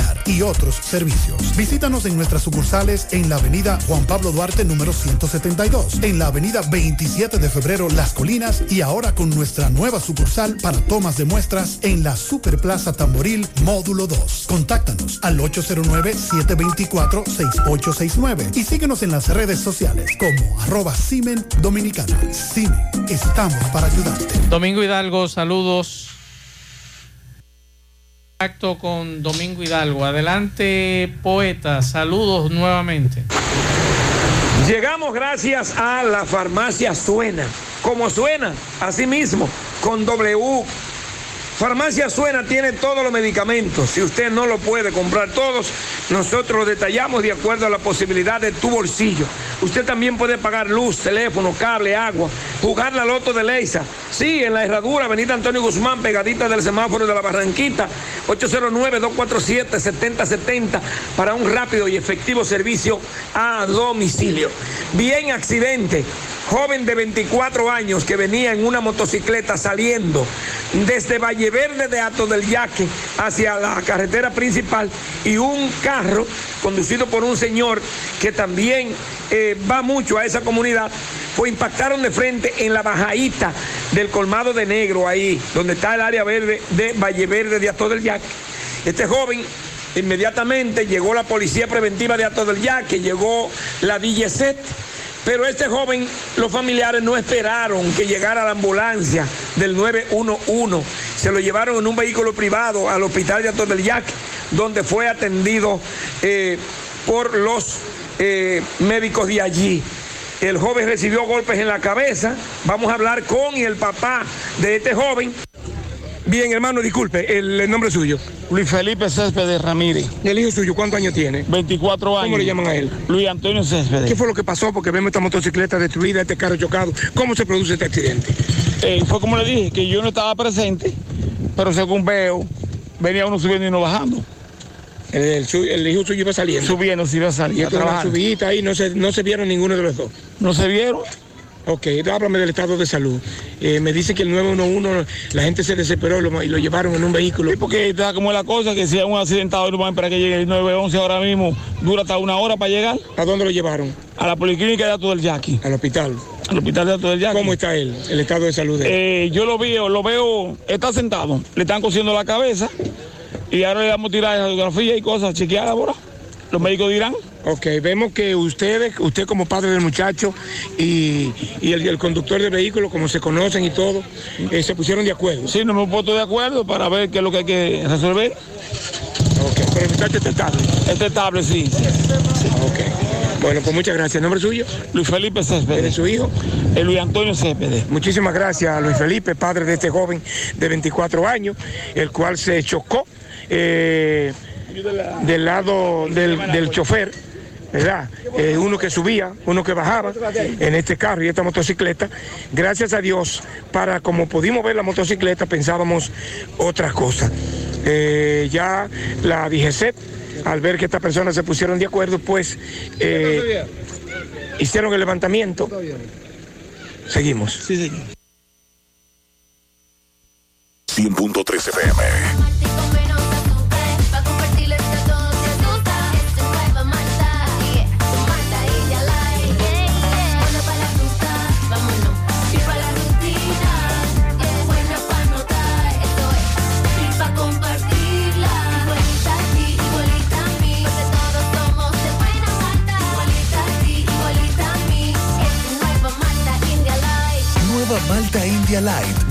y otros servicios. Visítanos en nuestras sucursales en la avenida Juan Pablo Duarte número 172, en la avenida 27 de febrero Las Colinas y ahora con nuestra nueva sucursal para tomas de muestras en la Superplaza Tamboril Módulo 2. Contáctanos al 809-724-6869 y síguenos en las redes sociales como arroba Simen Dominicana. Simen, estamos para ayudarte. Domingo Hidalgo, saludos. Contacto con Domingo Hidalgo. Adelante, poeta, saludos nuevamente. Llegamos gracias a la farmacia Suena. Como suena, así mismo, con W. Farmacia Suena tiene todos los medicamentos. Si usted no lo puede comprar todos, nosotros los detallamos de acuerdo a la posibilidad de tu bolsillo. Usted también puede pagar luz, teléfono, cable, agua, jugar la loto de Leisa. Sí, en la herradura, Avenida Antonio Guzmán, pegadita del semáforo de la Barranquita, 809-247-7070 para un rápido y efectivo servicio a domicilio. Bien accidente. Joven de 24 años que venía en una motocicleta saliendo desde Valleverde de Ato del Yaque hacia la carretera principal y un carro conducido por un señor que también eh, va mucho a esa comunidad, pues impactaron de frente en la bajadita del colmado de negro ahí, donde está el área verde de Valleverde de Ato del Yaque. Este joven inmediatamente llegó la policía preventiva de Ato del Yaque, llegó la DGCET, pero este joven, los familiares no esperaron que llegara la ambulancia del 911. Se lo llevaron en un vehículo privado al hospital de Ato del Yaque, donde fue atendido eh, por los eh, médicos de allí. El joven recibió golpes en la cabeza. Vamos a hablar con el papá de este joven. Bien, hermano, disculpe, el, el nombre suyo. Luis Felipe Céspedes Ramírez. ¿El hijo suyo cuántos años tiene? 24 años. ¿Cómo le llaman a él? Luis Antonio Céspedes. ¿Qué fue lo que pasó? Porque vemos esta motocicleta destruida, este carro chocado. ¿Cómo se produce este accidente? Eh, fue como le dije, que yo no estaba presente, pero según veo, venía uno subiendo y uno bajando. El, el su- el hijo suyo iba saliendo. Subiendo, sí iba a Y a una subidita ahí, no se, no se vieron ninguno de los dos. No se vieron. Ok, háblame del estado de salud. Eh, me dice que el 911, la gente se desesperó y lo, y lo llevaron en un vehículo. Sí, porque está como es la cosa, que si hay un accidentado no van para que llegue el 911 ahora mismo, dura hasta una hora para llegar. ¿A dónde lo llevaron? A la policlínica de Ato del Yaqui. Al hospital. Al hospital de Ato del Yaqui. ¿Cómo está él, el estado de salud de él? Eh, yo lo veo, lo veo, está sentado, le están cosiendo la cabeza y ahora le vamos a tirar radiografía y cosas chequeadas ahora. Los médicos dirán. Ok, vemos que ustedes, usted como padre del muchacho y, y el, el conductor del vehículo, como se conocen y todo, eh, se pusieron de acuerdo. Sí, nos hemos puesto de acuerdo para ver qué es lo que hay que resolver. Ok, pero el muchacho está estable. Está estable, sí. Ok. Bueno, pues muchas gracias. ¿Nombre suyo? Luis Felipe Céspedes. ¿De su hijo? El Luis Antonio Céspedes. Muchísimas gracias a Luis Felipe, padre de este joven de 24 años, el cual se chocó eh, del lado del, del chofer, ¿verdad? Eh, uno que subía, uno que bajaba en este carro y esta motocicleta. Gracias a Dios, para como pudimos ver la motocicleta, pensábamos otra cosa. Eh, ya la DGC, al ver que estas personas se pusieron de acuerdo, pues eh, hicieron el levantamiento. Seguimos. Sí, señor. 100.3 FM. Malta India Light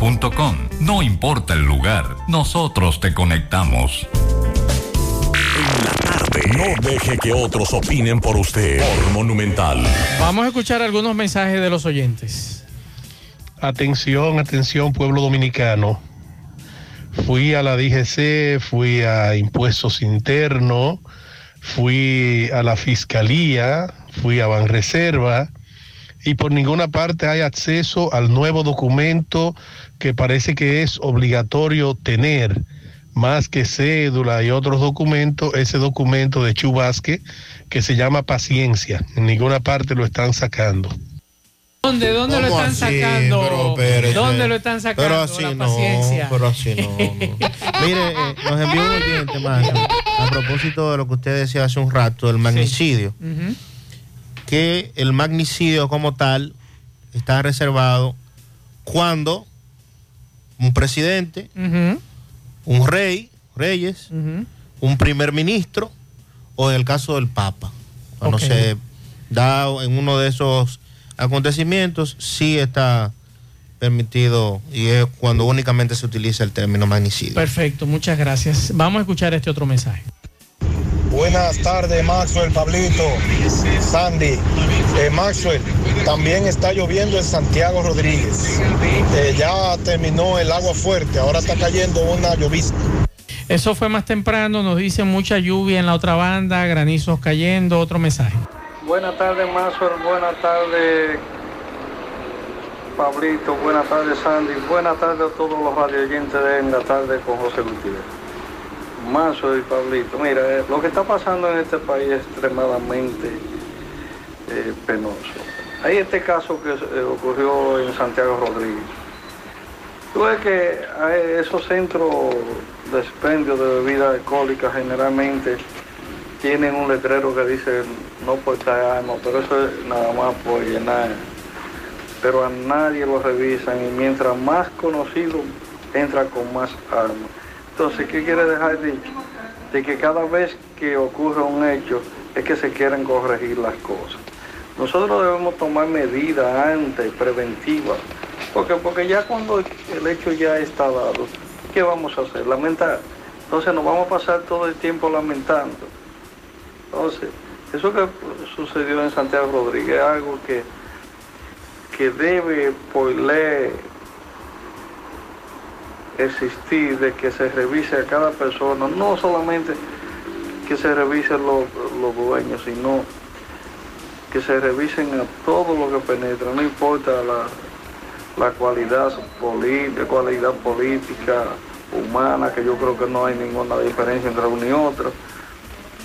No importa el lugar, nosotros te conectamos. No deje que otros opinen por usted. Por Monumental. Vamos a escuchar algunos mensajes de los oyentes. Atención, atención, pueblo dominicano. Fui a la DGC, fui a impuestos internos, fui a la fiscalía, fui a Banreserva y por ninguna parte hay acceso al nuevo documento que parece que es obligatorio tener, más que cédula y otros documentos, ese documento de Chubasque que se llama paciencia. En ninguna parte lo están sacando. ¿Dónde, dónde lo ¿Cómo están así? sacando? Pero. ¿Dónde lo están sacando? Pero así la no, paciencia. pero así no. no. *laughs* Mire, eh, nos envió un oyente más a propósito de lo que usted decía hace un rato, del magnicidio, Ujú. Que el magnicidio como tal está reservado cuando un presidente, un rey, reyes, un primer ministro o en el caso del Papa. Cuando se da en uno de esos acontecimientos, sí está permitido y es cuando únicamente se utiliza el término magnicidio. Perfecto, muchas gracias. Vamos a escuchar este otro mensaje. Buenas tardes, Maxwell, Pablito, Sandy. Eh, Maxwell, también está lloviendo en Santiago Rodríguez. Eh, ya terminó el agua fuerte, ahora está cayendo una llovizna. Eso fue más temprano, nos dicen mucha lluvia en la otra banda, granizos cayendo, otro mensaje. Buenas tardes, Mazur. Buenas tardes, Pablito. Buenas tardes, Sandy. Buenas tardes a todos los radioyentes de En la tarde con José Gutiérrez. Mazo y Pablito. Mira, eh, lo que está pasando en este país es extremadamente eh, penoso. Hay este caso que eh, ocurrió en Santiago Rodríguez. Tú ves que esos centros de expendio de bebidas alcohólicas generalmente tienen un letrero que dice no portar armas, pero eso es nada más por llenar. Pero a nadie lo revisan y mientras más conocido entra con más armas. Entonces, ¿qué quiere dejar dicho? De que cada vez que ocurre un hecho es que se quieren corregir las cosas. Nosotros debemos tomar medidas antes, preventivas, porque, porque ya cuando el hecho ya está dado, ¿qué vamos a hacer? Lamentar. Entonces nos vamos a pasar todo el tiempo lamentando. Entonces, eso que sucedió en Santiago Rodríguez es algo que, que debe por ley existir, de que se revise a cada persona, no solamente que se revisen los, los dueños, sino que se revisen a todo lo que penetra, no importa la, la cualidad, política, cualidad política, humana, que yo creo que no hay ninguna diferencia entre uno y otro,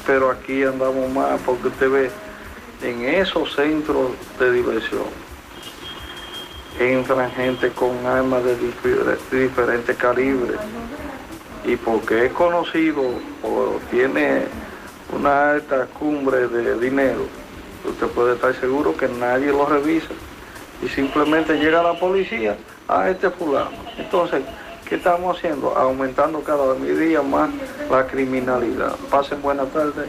pero aquí andamos más porque usted ve en esos centros de diversión entran gente con armas de difer- diferentes calibres y porque es conocido o tiene una alta cumbre de dinero, usted puede estar seguro que nadie lo revisa y simplemente llega la policía a este fulano. Entonces, ¿qué estamos haciendo? Aumentando cada día más la criminalidad. Pasen buenas tardes.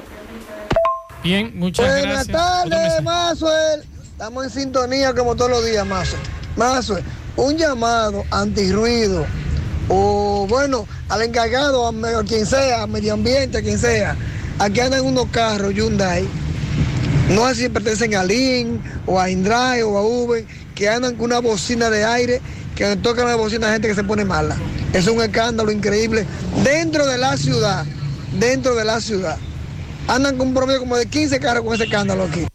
Bien, muchas Buenas gracias. tardes, Mazuel. Estamos en sintonía como todos los días, Mazuel. Mazuel, un llamado antirruido o bueno, al encargado, a, quien sea, a medio ambiente, a quien sea. Aquí andan unos carros Hyundai, no sé si pertenecen a Lin o a Indrive o a Uber, que andan con una bocina de aire que tocan la bocina a gente que se pone mala. Es un escándalo increíble dentro de la ciudad, dentro de la ciudad. Andan con un promedio como de 15 carros con ese escándalo aquí.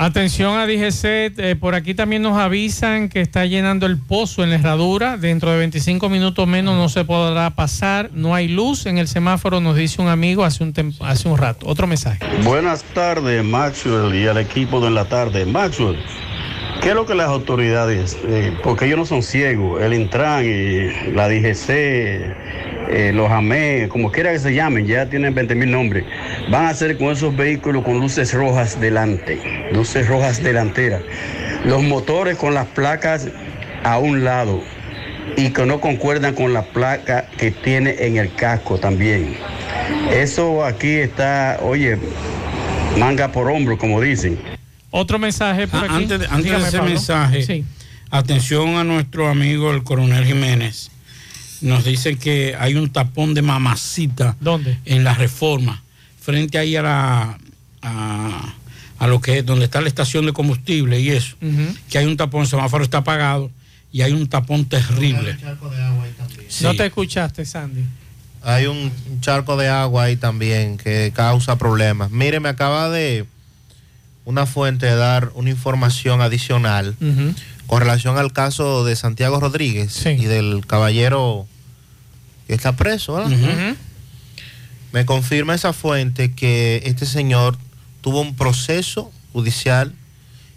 Atención a DGC, eh, por aquí también nos avisan que está llenando el pozo en la herradura. Dentro de 25 minutos menos no se podrá pasar. No hay luz en el semáforo, nos dice un amigo hace un, hace un rato. Otro mensaje. Buenas tardes, Maxwell, y al equipo de la Tarde. Maxwell, ¿qué es lo que las autoridades, eh, porque ellos no son ciegos, el Intran y la DGC, eh, los AME, como quiera que se llamen, ya tienen 20 mil nombres, van a hacer con esos vehículos con luces rojas delante, luces rojas delanteras, los motores con las placas a un lado y que no concuerdan con la placa que tiene en el casco también. Eso aquí está, oye, manga por hombro, como dicen. Otro mensaje por Ah, aquí. Antes de, antes de ese Pablo. mensaje, Sí. atención a nuestro amigo el coronel Jiménez. Nos dice que hay un tapón de mamacita. ¿Dónde? En la reforma, frente ahí a la a, a lo que es donde está la estación de combustible y eso. Que hay un tapón, el semáforo está apagado y hay un tapón terrible. Sí. No te escuchaste, Sandy. Hay un charco de agua ahí también que causa problemas. Mire, me acaba de una fuente de dar una información adicional. Con relación al caso de Santiago Rodríguez y del caballero que está preso. ¿verdad? Me confirma esa fuente que este señor tuvo un proceso judicial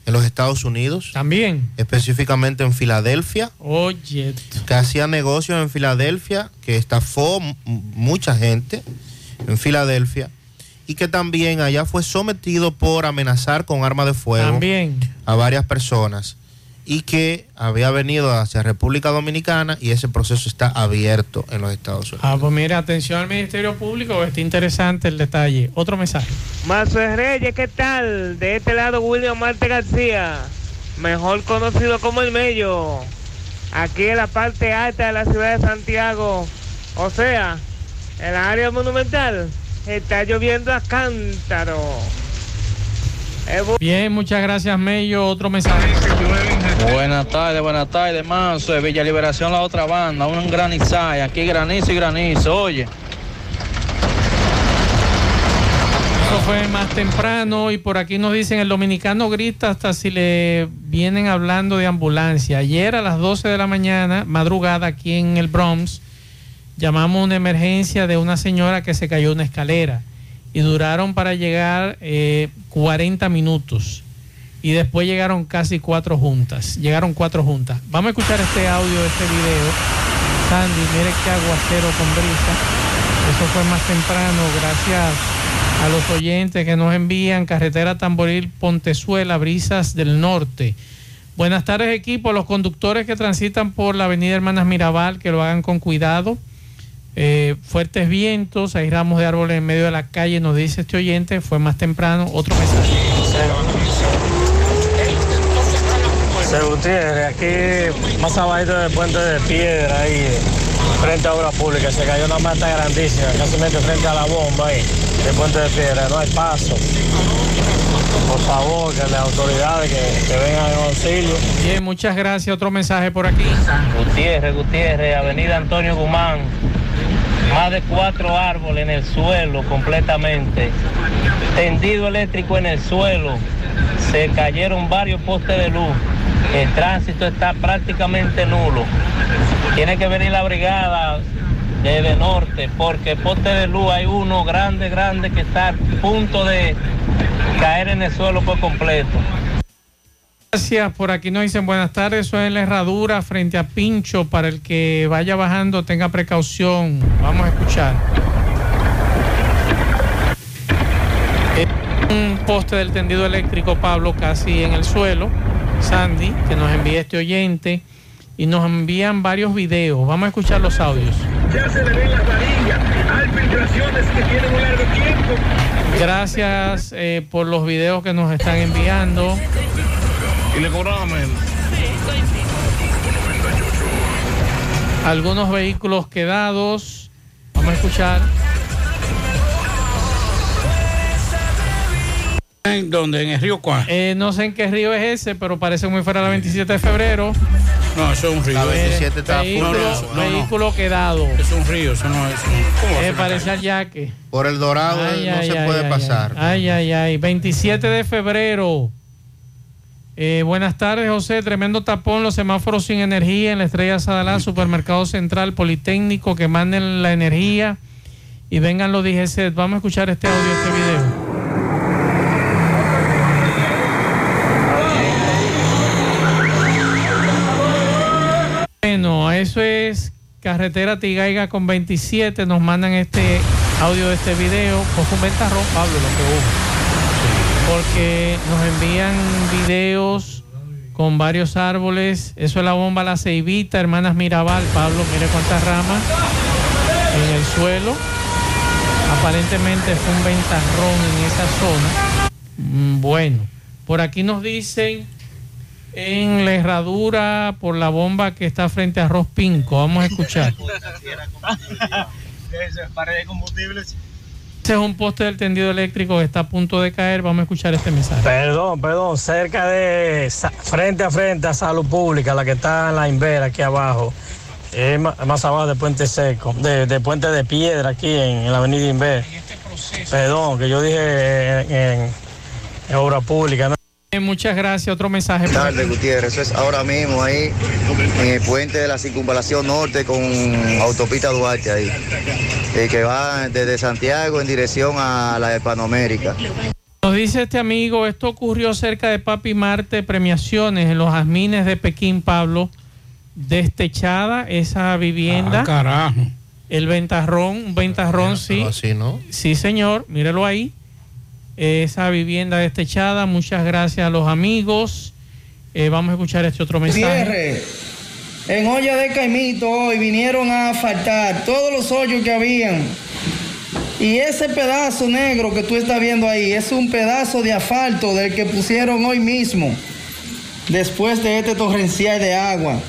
en los Estados Unidos. También. Específicamente en Filadelfia. Oye. Que hacía negocios en Filadelfia, que estafó mucha gente en Filadelfia. Y que también allá fue sometido por amenazar con arma de fuego También. a varias personas. Y que había venido hacia República Dominicana y ese proceso está abierto en los Estados Unidos. Ah, pues mira, atención al Ministerio Público, está interesante el detalle. Otro mensaje. Mazo Reyes, ¿qué tal? De este lado, William Marte García, mejor conocido como el Mello. Aquí en la parte alta de la ciudad de Santiago, o sea, en la área monumental, está lloviendo a cántaro. Bien, muchas gracias, Mello. Otro mensaje. Buenas tardes, buenas tardes, Manso. De Villa Liberación, la otra banda. Un granizay. Aquí granizo y granizo. Oye. Eso fue más temprano y por aquí nos dicen el dominicano grita hasta si le vienen hablando de ambulancia. Ayer a las 12 de la mañana, madrugada aquí en el Bronx, llamamos una emergencia de una señora que se cayó una escalera y duraron para llegar eh, 40 minutos y después llegaron casi cuatro juntas. Llegaron cuatro juntas. Vamos a escuchar este audio, este video. Sandy, mire qué aguacero con brisa. Eso fue más temprano, gracias a los oyentes que nos envían carretera Tamboril Pontezuela, Brisas del Norte. Buenas tardes equipo, los conductores que transitan por la avenida Hermanas Mirabal, que lo hagan con cuidado. Eh, fuertes vientos, hay ramos de árboles en medio de la calle, nos dice este oyente, fue más temprano. Otro mensaje. Se Gutiérrez, aquí más abajo del puente de piedra, ahí frente a obra pública, se cayó una mata grandísima, casi frente a la bomba ahí, del puente de piedra, no hay paso. Por favor, que las autoridades que, que vengan en auxilio. Bien, muchas gracias. Otro mensaje por aquí. Gutiérrez, Gutiérrez, Avenida Antonio Guzmán. Más de cuatro árboles en el suelo completamente. Tendido eléctrico en el suelo. Se cayeron varios postes de luz. El tránsito está prácticamente nulo. Tiene que venir la brigada desde norte porque poste de luz hay uno grande, grande que está a punto de caer en el suelo por completo. Gracias, por aquí nos dicen buenas tardes, eso es la herradura frente a Pincho, para el que vaya bajando tenga precaución, vamos a escuchar. Un poste del tendido eléctrico, Pablo, casi en el suelo, Sandy, que nos envía este oyente, y nos envían varios videos, vamos a escuchar los audios. Ya se le ven las varillas, hay filtraciones que tienen un largo tiempo. Gracias eh, por los videos que nos están enviando. Y le cobraba menos. algunos vehículos quedados. Vamos a escuchar. ¿En dónde? ¿En el río cuál? Eh, no sé en qué río es ese, pero parece muy fuera la 27 de febrero. No, eso es un río. La 27 está vehículo, No, no, no, vehículo quedado. Es un río, eso no es. ¿Cómo Eh, parece al yaque. Por el dorado Ay, no ay, se ay, puede ay, pasar. Ay, ay, ay. 27 de febrero. Eh, buenas tardes, José. Tremendo tapón, los semáforos sin energía en la Estrella Sadalá, Supermercado Central, Politécnico, que manden la energía y vengan los DGC. Vamos a escuchar este audio, este video. Bueno, eso es carretera Tigaiga con 27. Nos mandan este audio de este video. Fue un ventarrón, Pablo, lo que. Porque nos envían videos con varios árboles. Eso es la bomba La Ceibita, Hermanas Mirabal. Pablo, mire cuántas ramas en el suelo. Aparentemente fue un ventarrón en esa zona. Mm, Bueno, por aquí nos dicen en la herradura por la bomba que está frente a Arroz Pinco. Vamos a escuchar. *laughs* Pared de combustibles. Este es un poste del tendido eléctrico que está a punto de caer. Vamos a escuchar este mensaje. Perdón, perdón, cerca de, frente a frente a Salud Pública, la que está en la Invera, aquí abajo. Más abajo de Puente Seco, de, de Puente de Piedra, aquí en, en la avenida Inver. Perdón, que yo dije en, en- en Obra Pública. ¿no? Eh, Muchas gracias. Otro mensaje. tarde. Gutiérrez. Eso es ahora mismo ahí en el puente de la circunvalación norte con autopista Duarte ahí. Eh, que va desde Santiago en dirección a la Hispanoamérica. Nos dice este amigo, esto ocurrió cerca de Papi Marte Premiaciones, en los jazmines de Pekín, Pablo. Destechada esa vivienda. Ah, carajo. El ventarrón, un ventarrón, sí. Así, ¿no? Sí, señor, mírelo ahí. Esa vivienda destechada. Muchas gracias a los amigos. Eh, vamos a escuchar este otro mensaje. Gutiérrez, en olla de Caimito hoy vinieron a faltar todos los hoyos que habían. Y ese pedazo negro que tú estás viendo ahí es un pedazo de asfalto del que pusieron hoy mismo, después de este torrencial de agua.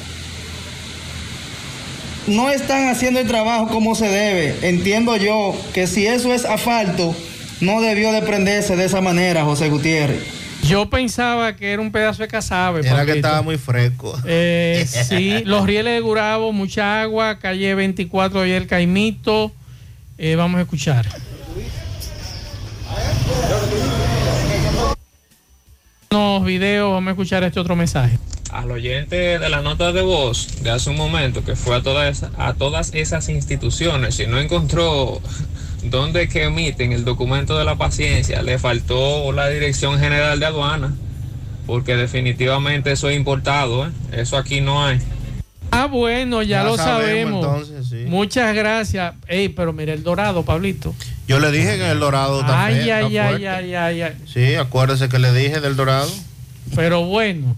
No están haciendo el trabajo como se debe. Entiendo yo que si eso es asfalto, no debió de prenderse de esa manera, José Gutiérrez. Yo pensaba que era un pedazo de casabe. Era que estaba muy fresco. Eh, *laughs* sí, los rieles de Gurabo, mucha agua, calle 24 y el Caimito. Eh, vamos a escuchar. Unos videos, vamos a escuchar este otro mensaje. al oyente de la nota de voz de hace un momento que fue a todas, a todas esas instituciones y no encontró dónde que emiten el documento de la paciencia, le faltó la Dirección General de Aduana, porque definitivamente eso es importado, ¿eh? eso aquí no hay. Ah, bueno, ya, Ya lo sabemos, sabemos. entonces, sí. Muchas gracias. Ey, pero mira el dorado, Pablito. Yo le dije que el dorado está Ay, ay, ay, ay, ay, ay. Sí, acuérdese que le dije del dorado. Pero bueno,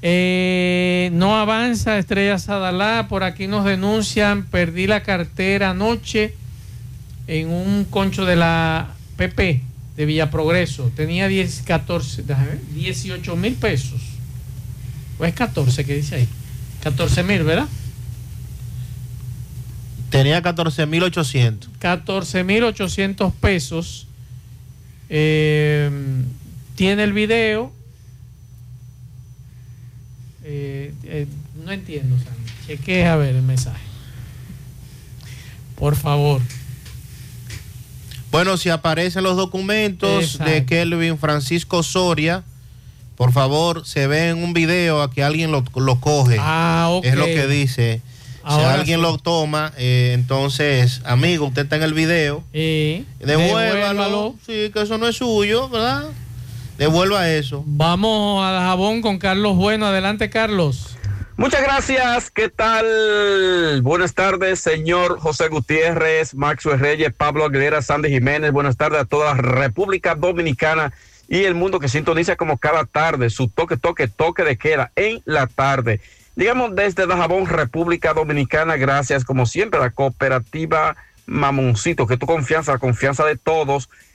eh, no avanza Estrella Sadalá. Por aquí nos denuncian. Perdí la cartera anoche en un concho de la PP de Villa Progreso. Tenía 10, 14, déjame ver, 18 mil pesos. O es 14 que dice ahí. 14 mil, ¿verdad? Tenía 14.800. 14.800 pesos. Eh, tiene el video. Eh, eh, no entiendo, Sandy. Chequee a ver el mensaje. Por favor. Bueno, si aparecen los documentos de. Kelvin Francisco Soria, por favor, se ve en un video a que alguien lo, lo coge. Ah. Es lo que dice. Ahora si alguien sí. lo toma, eh, entonces, amigo, usted está en el video. devuélvalo. devuélvalo. Sí, que eso no es suyo, ¿verdad? Devuelva eso. Vamos a Jabón con Carlos Bueno. Adelante, Carlos. Muchas gracias. ¿Qué tal? Buenas tardes, señor José Gutiérrez, Maxwell Reyes, Pablo Aguilera, Sandy Jiménez. Buenas tardes a toda la República Dominicana y el mundo que sintoniza como cada tarde su toque, toque, toque de queda en la tarde. Digamos desde Dajabón, República Dominicana, gracias como siempre a la cooperativa Mamoncito, que tu confianza, la confianza de todos.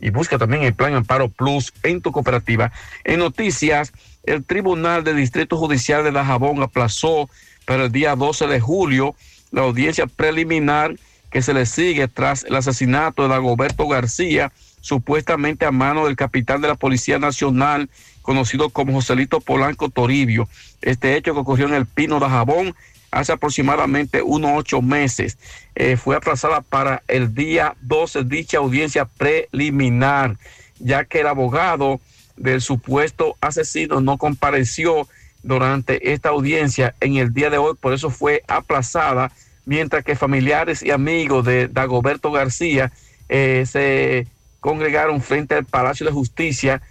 y busca también el Plan Amparo Plus en tu cooperativa. En noticias, el Tribunal del Distrito Judicial de Dajabón aplazó para el día 12 de julio la audiencia preliminar que se le sigue tras el asesinato de Dagoberto García, supuestamente a mano del capitán de la Policía Nacional, conocido como Joselito Polanco Toribio. Este hecho que ocurrió en el Pino de Jabón hace aproximadamente unos ocho meses. Eh, fue aplazada para el día 12 dicha audiencia preliminar, ya que el abogado del supuesto asesino no compareció durante esta audiencia en el día de hoy, por eso fue aplazada, mientras que familiares y amigos de Dagoberto García eh, se congregaron frente al Palacio de Justicia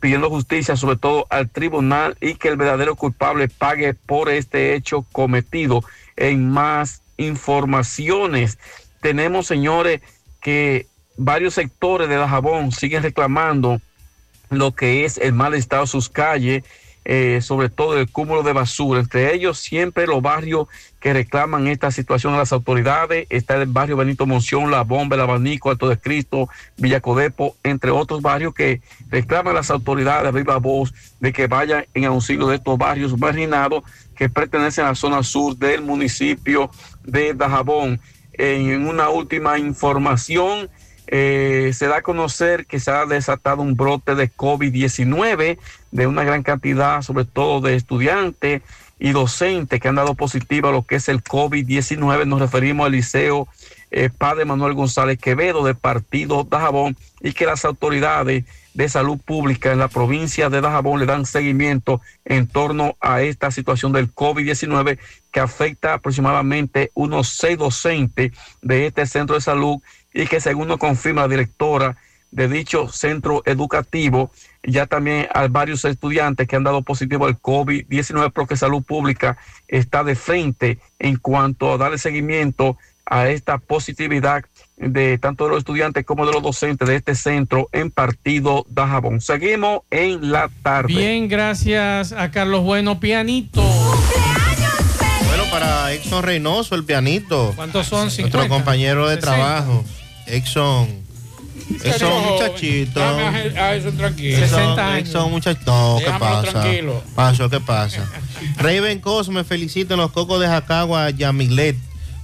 pidiendo justicia sobre todo al tribunal y que el verdadero culpable pague por este hecho cometido. En más informaciones, tenemos señores que varios sectores de Dajabón siguen reclamando lo que es el mal estado de sus calles, eh, sobre todo el cúmulo de basura. Entre ellos, siempre los barrios que reclaman esta situación a las autoridades. Está el barrio Benito Monción, La Bomba, El Abanico, Alto de Cristo, Villacodepo, entre otros barrios que reclaman a las autoridades a viva voz de que vayan en auxilio de estos barrios marginados que pertenecen a la zona sur del municipio de Dajabón. En una última información, eh, se da a conocer que se ha desatado un brote de COVID-19 de una gran cantidad, sobre todo de estudiantes y docentes que han dado positivo a lo que es el COVID-19. Nos referimos al Liceo eh, Padre Manuel González Quevedo de Partido Dajabón y que las autoridades de salud pública en la provincia de Dajabón le dan seguimiento en torno a esta situación del COVID-19 que afecta aproximadamente unos seis docentes de este centro de salud y que según nos confirma la directora de dicho centro educativo, ya también hay varios estudiantes que han dado positivo al COVID-19 porque Salud Pública está de frente en cuanto a darle seguimiento a esta positividad de tanto de los estudiantes como de los docentes de este centro en partido Dajabón. Seguimos en la tarde. Bien, gracias a Carlos Bueno, pianito. Bueno, para Exxon Reynoso, el pianito. ¿Cuántos son? Nuestro 50. compañero de 60. trabajo. Exxon. Exxon, muchachito. Dame a, a eso tranquilo. Exxon, Exxon, muchachito. No, ¿qué pasa? tranquilo. Pasó, ¿qué pasa? Raven Cosme felicita en los cocos de Jacagua a Yamilet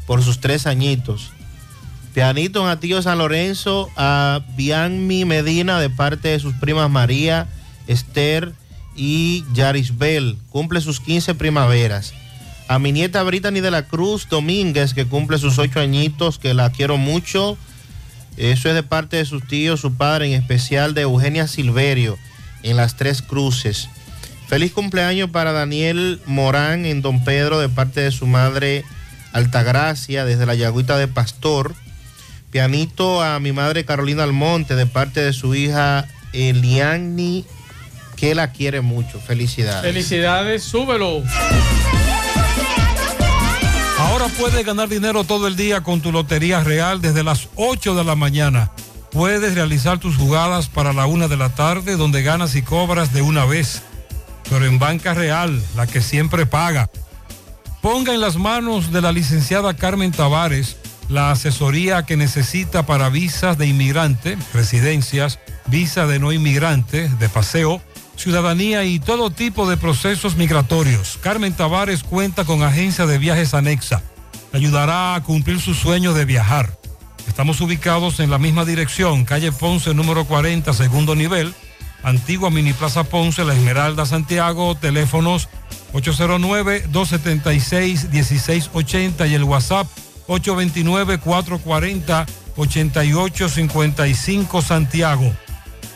por sus tres añitos. Pianito a tío San Lorenzo, a Bianmi Medina de parte de sus primas María, Esther y Yarisbel. Cumple sus 15 primaveras. A mi nieta Brittany de la Cruz Domínguez, que cumple sus ocho añitos, que la quiero mucho. Eso es de parte de sus tíos, su padre, en especial de Eugenia Silverio, en las Tres Cruces. Feliz cumpleaños para Daniel Morán en Don Pedro, de parte de su madre Altagracia, desde la Yagüita de Pastor. Pianito a mi madre Carolina Almonte, de parte de su hija Eliani, que la quiere mucho. Felicidades. Felicidades, súbelo. Puedes ganar dinero todo el día con tu Lotería Real desde las 8 de la mañana. Puedes realizar tus jugadas para la una de la tarde donde ganas y cobras de una vez. Pero en Banca Real, la que siempre paga. Ponga en las manos de la licenciada Carmen Tavares la asesoría que necesita para visas de inmigrante, residencias, visa de no inmigrante, de paseo, ciudadanía y todo tipo de procesos migratorios. Carmen Tavares cuenta con agencia de viajes anexa. Ayudará a cumplir su sueño de viajar. Estamos ubicados en la misma dirección, calle Ponce número 40, segundo nivel, antigua Mini Plaza Ponce, La Esmeralda, Santiago, teléfonos 809-276-1680 y el WhatsApp 829-440-8855 Santiago.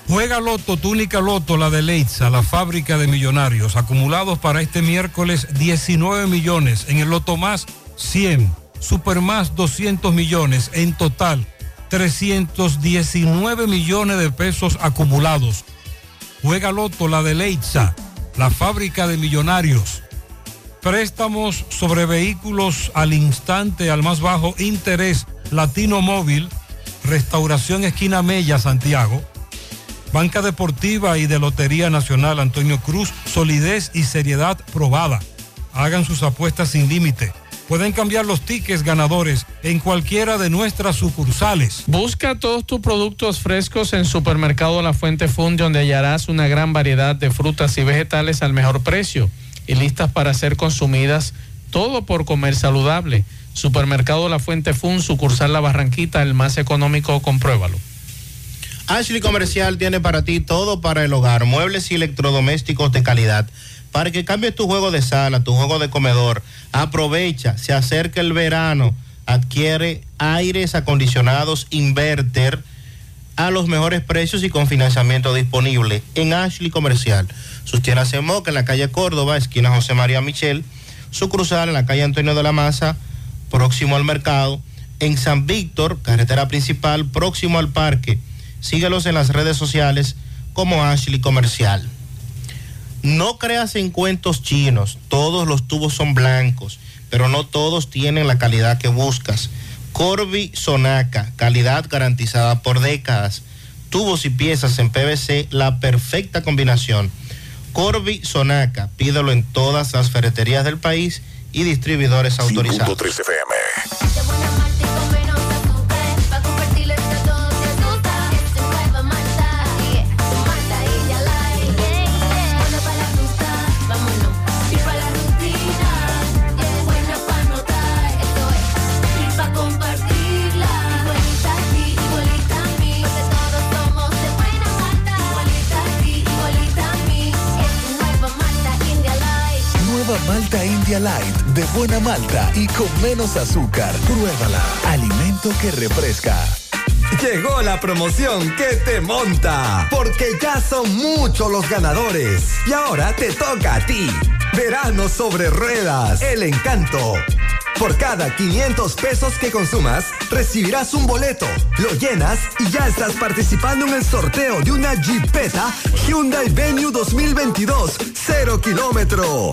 Juega Loto, túnica Loto, la de Leitza, la fábrica de millonarios. Acumulados para este miércoles 19 millones. En el Loto más 100. Super más 200 millones. En total 319 millones de pesos acumulados. Juega Loto, la de Leitza, la fábrica de millonarios. Préstamos sobre vehículos al instante, al más bajo interés. Latino Móvil, Restauración Esquina Mella, Santiago. Banca Deportiva y de Lotería Nacional Antonio Cruz, solidez y seriedad probada. Hagan sus apuestas sin límite. Pueden cambiar los tickets ganadores en cualquiera de nuestras sucursales. Busca todos tus productos frescos en Supermercado La Fuente Fun, donde hallarás una gran variedad de frutas y vegetales al mejor precio y listas para ser consumidas, todo por comer saludable. Supermercado La Fuente Fun, sucursal La Barranquita, el más económico, compruébalo. Ashley Comercial tiene para ti todo para el hogar, muebles y electrodomésticos de calidad. Para que cambies tu juego de sala, tu juego de comedor, aprovecha, se acerca el verano, adquiere aires acondicionados inverter a los mejores precios y con financiamiento disponible en Ashley Comercial. Sus tiendas en Moca, en la calle Córdoba, esquina José María Michel, su cruzal en la calle Antonio de la Maza, próximo al mercado, en San Víctor, carretera principal, próximo al parque. Síguelos en las redes sociales como Ashley Comercial. No creas en cuentos chinos, todos los tubos son blancos, pero no todos tienen la calidad que buscas. Corby Sonaca, calidad garantizada por décadas. Tubos y piezas en PVC, la perfecta combinación. Corby Sonaca, pídelo en todas las ferreterías del país y distribuidores autorizados. 5.3 India Light de buena malta y con menos azúcar. Pruébala. Alimento que refresca. Llegó la promoción que te monta, porque ya son muchos los ganadores. Y ahora te toca a ti. Verano sobre ruedas, el encanto. Por cada 500 pesos que consumas, recibirás un boleto, lo llenas y ya estás participando en el sorteo de una Jeepeta Hyundai Venue 2022, 0 kilómetro.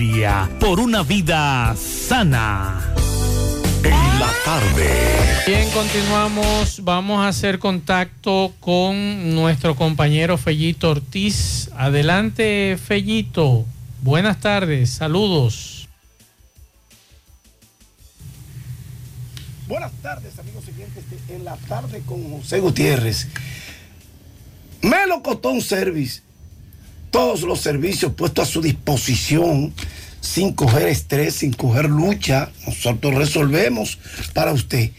por una vida sana. En la tarde. Bien, continuamos. Vamos a hacer contacto con nuestro compañero Fellito Ortiz. Adelante, Fellito. Buenas tardes. Saludos. Buenas tardes, amigos siguientes. En la tarde con José Gutiérrez. Melocotón Service todos los servicios puestos a su disposición sin coger estrés, sin coger lucha. Nosotros resolvemos para usted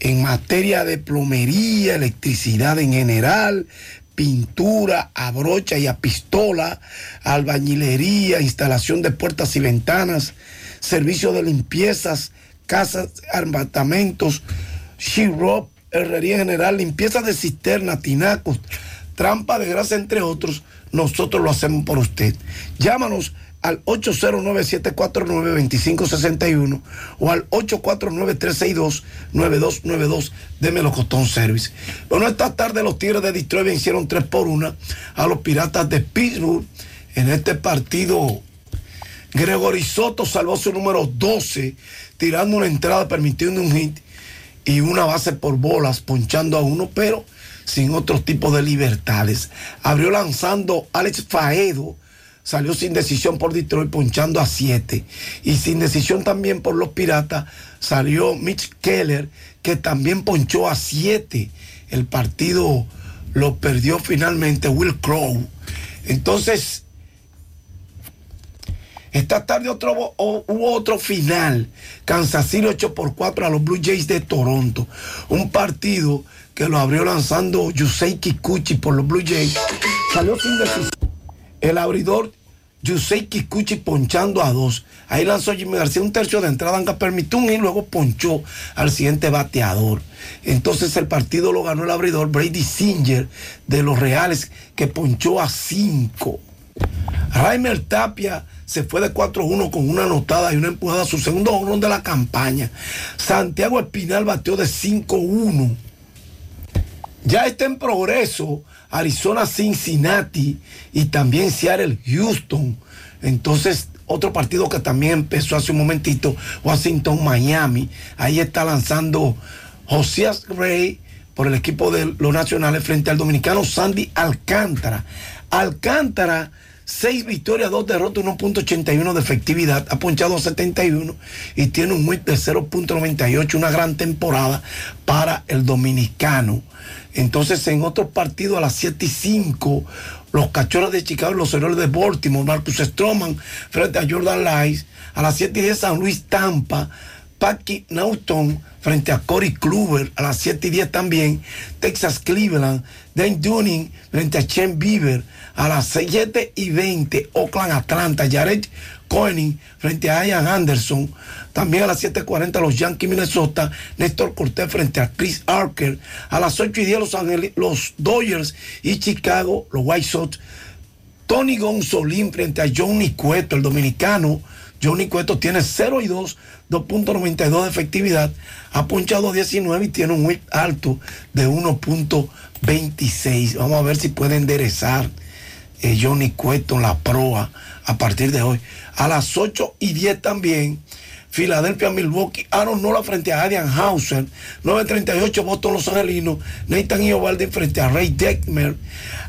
en materia de plomería, electricidad en general, pintura a brocha y a pistola, albañilería, instalación de puertas y ventanas, servicio de limpiezas, casas, apartamentos, she-rope, herrería general, limpieza de cisterna, tinacos, trampa de grasa, entre otros nosotros lo hacemos por usted. Llámanos al 809-749-2561 o al 849-362-9292 de Melocotón Service. Bueno, esta tarde los Tigres de Detroit vencieron 3 por 1 a los Piratas de Pittsburgh en este partido. Gregory Soto salvó su número 12, tirando una entrada, permitiendo un hit y una base por bolas, ponchando a uno, pero sin otro tipo de libertades. Abrió lanzando Alex Faedo, salió sin decisión por Detroit, ponchando a 7. Y sin decisión también por los Piratas, salió Mitch Keller, que también ponchó a 7. El partido lo perdió finalmente Will Crow. Entonces, esta tarde otro, hubo otro final. Kansas City 8 por 4 a los Blue Jays de Toronto. Un partido que lo abrió lanzando Yusei Kikuchi por los Blue Jays. Salió sin decisión. El abridor Yusei Kikuchi ponchando a dos. Ahí lanzó Jimmy García un tercio de entrada, aunque permitió un y luego ponchó al siguiente bateador. Entonces el partido lo ganó el abridor Brady Singer de los Reales, que ponchó a cinco. Raimer Tapia se fue de 4-1 con una anotada y una empujada a su segundo honrón de la campaña. Santiago Espinal bateó de 5-1. Ya está en progreso Arizona Cincinnati y también Seattle Houston. Entonces, otro partido que también empezó hace un momentito, Washington Miami. Ahí está lanzando Josías Gray por el equipo de los nacionales frente al dominicano Sandy Alcántara. Alcántara Seis victorias, dos derrotas, 1.81 de efectividad. Ha ponchado a 71 y tiene un WIP de 0.98. Una gran temporada para el dominicano. Entonces, en otro partido a las 7 y 5, los cachorros de Chicago y los héroes de Baltimore, Marcus Stroman frente a Jordan Lice. A las 7 y 10, San Luis Tampa. Paki Naughton frente a Corey Kluber a las 7 y 10 también. Texas Cleveland. Dane Dunning frente a Chen Bieber a las 7 y 20. Oakland Atlanta. Jared Cohen frente a Ian Anderson. También a las 7.40 los Yankees Minnesota. Néstor Cortés frente a Chris Archer. A las 8 y 10 los, los Dodgers y Chicago, los White Sox. Tony Gonzolín frente a Johnny Cueto, el dominicano Johnny Cueto tiene 0 y 2, 2.92 de efectividad, ha ponchado 19 y tiene un whip alto de 1.26. Vamos a ver si puede enderezar eh, Johnny Cueto la proa a partir de hoy. A las 8 y 10 también. Filadelfia, Milwaukee, Aaron Nola frente a Adrian Hauser, 9.38 Boston Los Angelinos, Nathan Iovaldi frente a Ray Deckmer,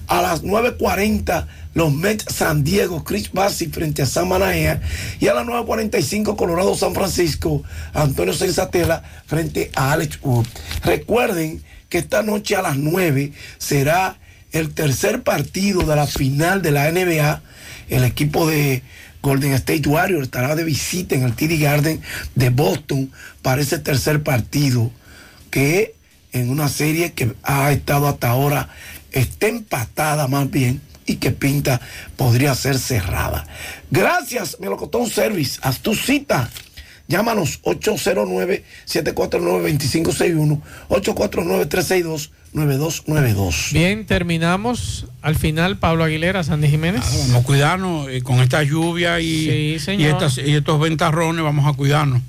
a las 9.40 los Mets San Diego, Chris Bassi frente a San Manaea, y a las 9.45 Colorado San Francisco, Antonio Sensatela frente a Alex Wood. Recuerden que esta noche a las 9 será el tercer partido de la final de la NBA, el equipo de Golden State Warriors estará de visita en el TD Garden de Boston para ese tercer partido que en una serie que ha estado hasta ahora está empatada más bien y que pinta podría ser cerrada. Gracias, Melocotón Service. Haz tu cita. Llámanos 809-749-2561, 849-362-9292. Bien, terminamos. Al final, Pablo Aguilera, Sandy Jiménez. Nada, vamos a cuidarnos eh, con esta lluvia y, Sí, señor. y, estas- y estos ventarrones, vamos a cuidarnos.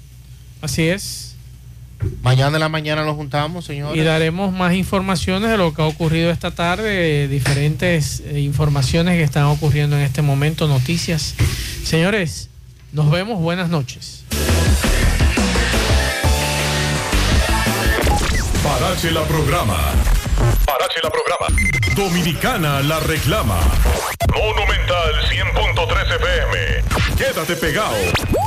Así es. Mañana en la mañana nos juntamos, señores. Y daremos más informaciones de lo que ha ocurrido esta tarde, diferentes eh, informaciones que están ocurriendo en este momento, noticias. Señores, nos vemos, buenas noches. Parache la programa. Parache la programa. Dominicana la reclama. Monumental 100.13 FM. Quédate pegado.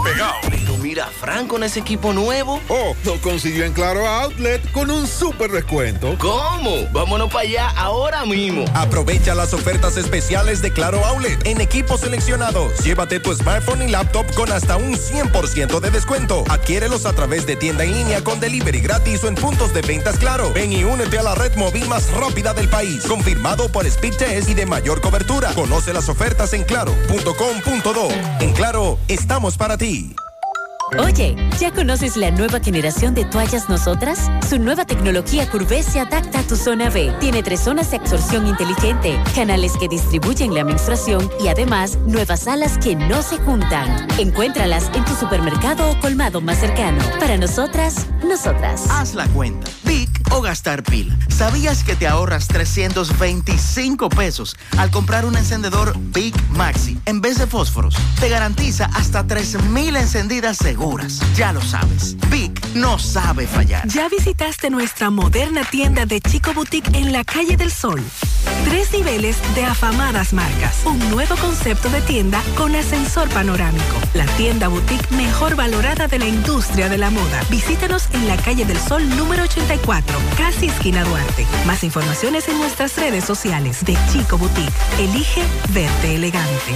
Pegado. Pero mira, Frank con ese equipo nuevo. Oh, lo consiguió en Claro Outlet con un super descuento. ¿Cómo? Vámonos para allá ahora mismo. Aprovecha las ofertas especiales de Claro Outlet en equipos seleccionados. Llévate tu smartphone y laptop con hasta un 100% de descuento. Adquiérelos a través de tienda en línea con delivery gratis o en puntos de ventas Claro. Ven y únete a la red móvil más rápida del país. Confirmado por Speed Test y de mayor cobertura. Conoce las ofertas en claro.com.do. En Claro, estamos para ti. Oye, ¿ya conoces la nueva generación de toallas Nosotras? Su nueva tecnología Curvé se adapta a tu zona B. Tiene tres zonas de absorción inteligente, canales que distribuyen la menstruación y además nuevas alas que no se juntan. Encuéntralas en tu supermercado o colmado más cercano. Para nosotras, nosotras. Haz la cuenta. Vic o gastar pila. ¿Sabías que te ahorras 325 pesos al comprar un encendedor Big Maxi en vez de fósforos? Te garantiza hasta 3000 encendidas seguras. Ya lo sabes. Vic no sabe fallar. ¿Ya visitaste nuestra moderna tienda de Chico Boutique en la calle del Sol? Tres niveles de afamadas marcas. Un nuevo concepto de tienda con ascensor panorámico. La tienda boutique mejor valorada de la industria de la moda. Visítanos en la calle del Sol número 84, casi esquina Duarte. Más informaciones en nuestras redes sociales de Chico Boutique. Elige verte elegante.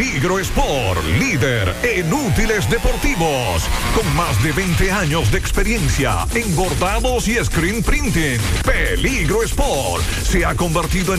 Peligro Sport, líder en útiles deportivos, con más de 20 años de experiencia en bordados y screen printing. Peligro Sport se ha convertido en un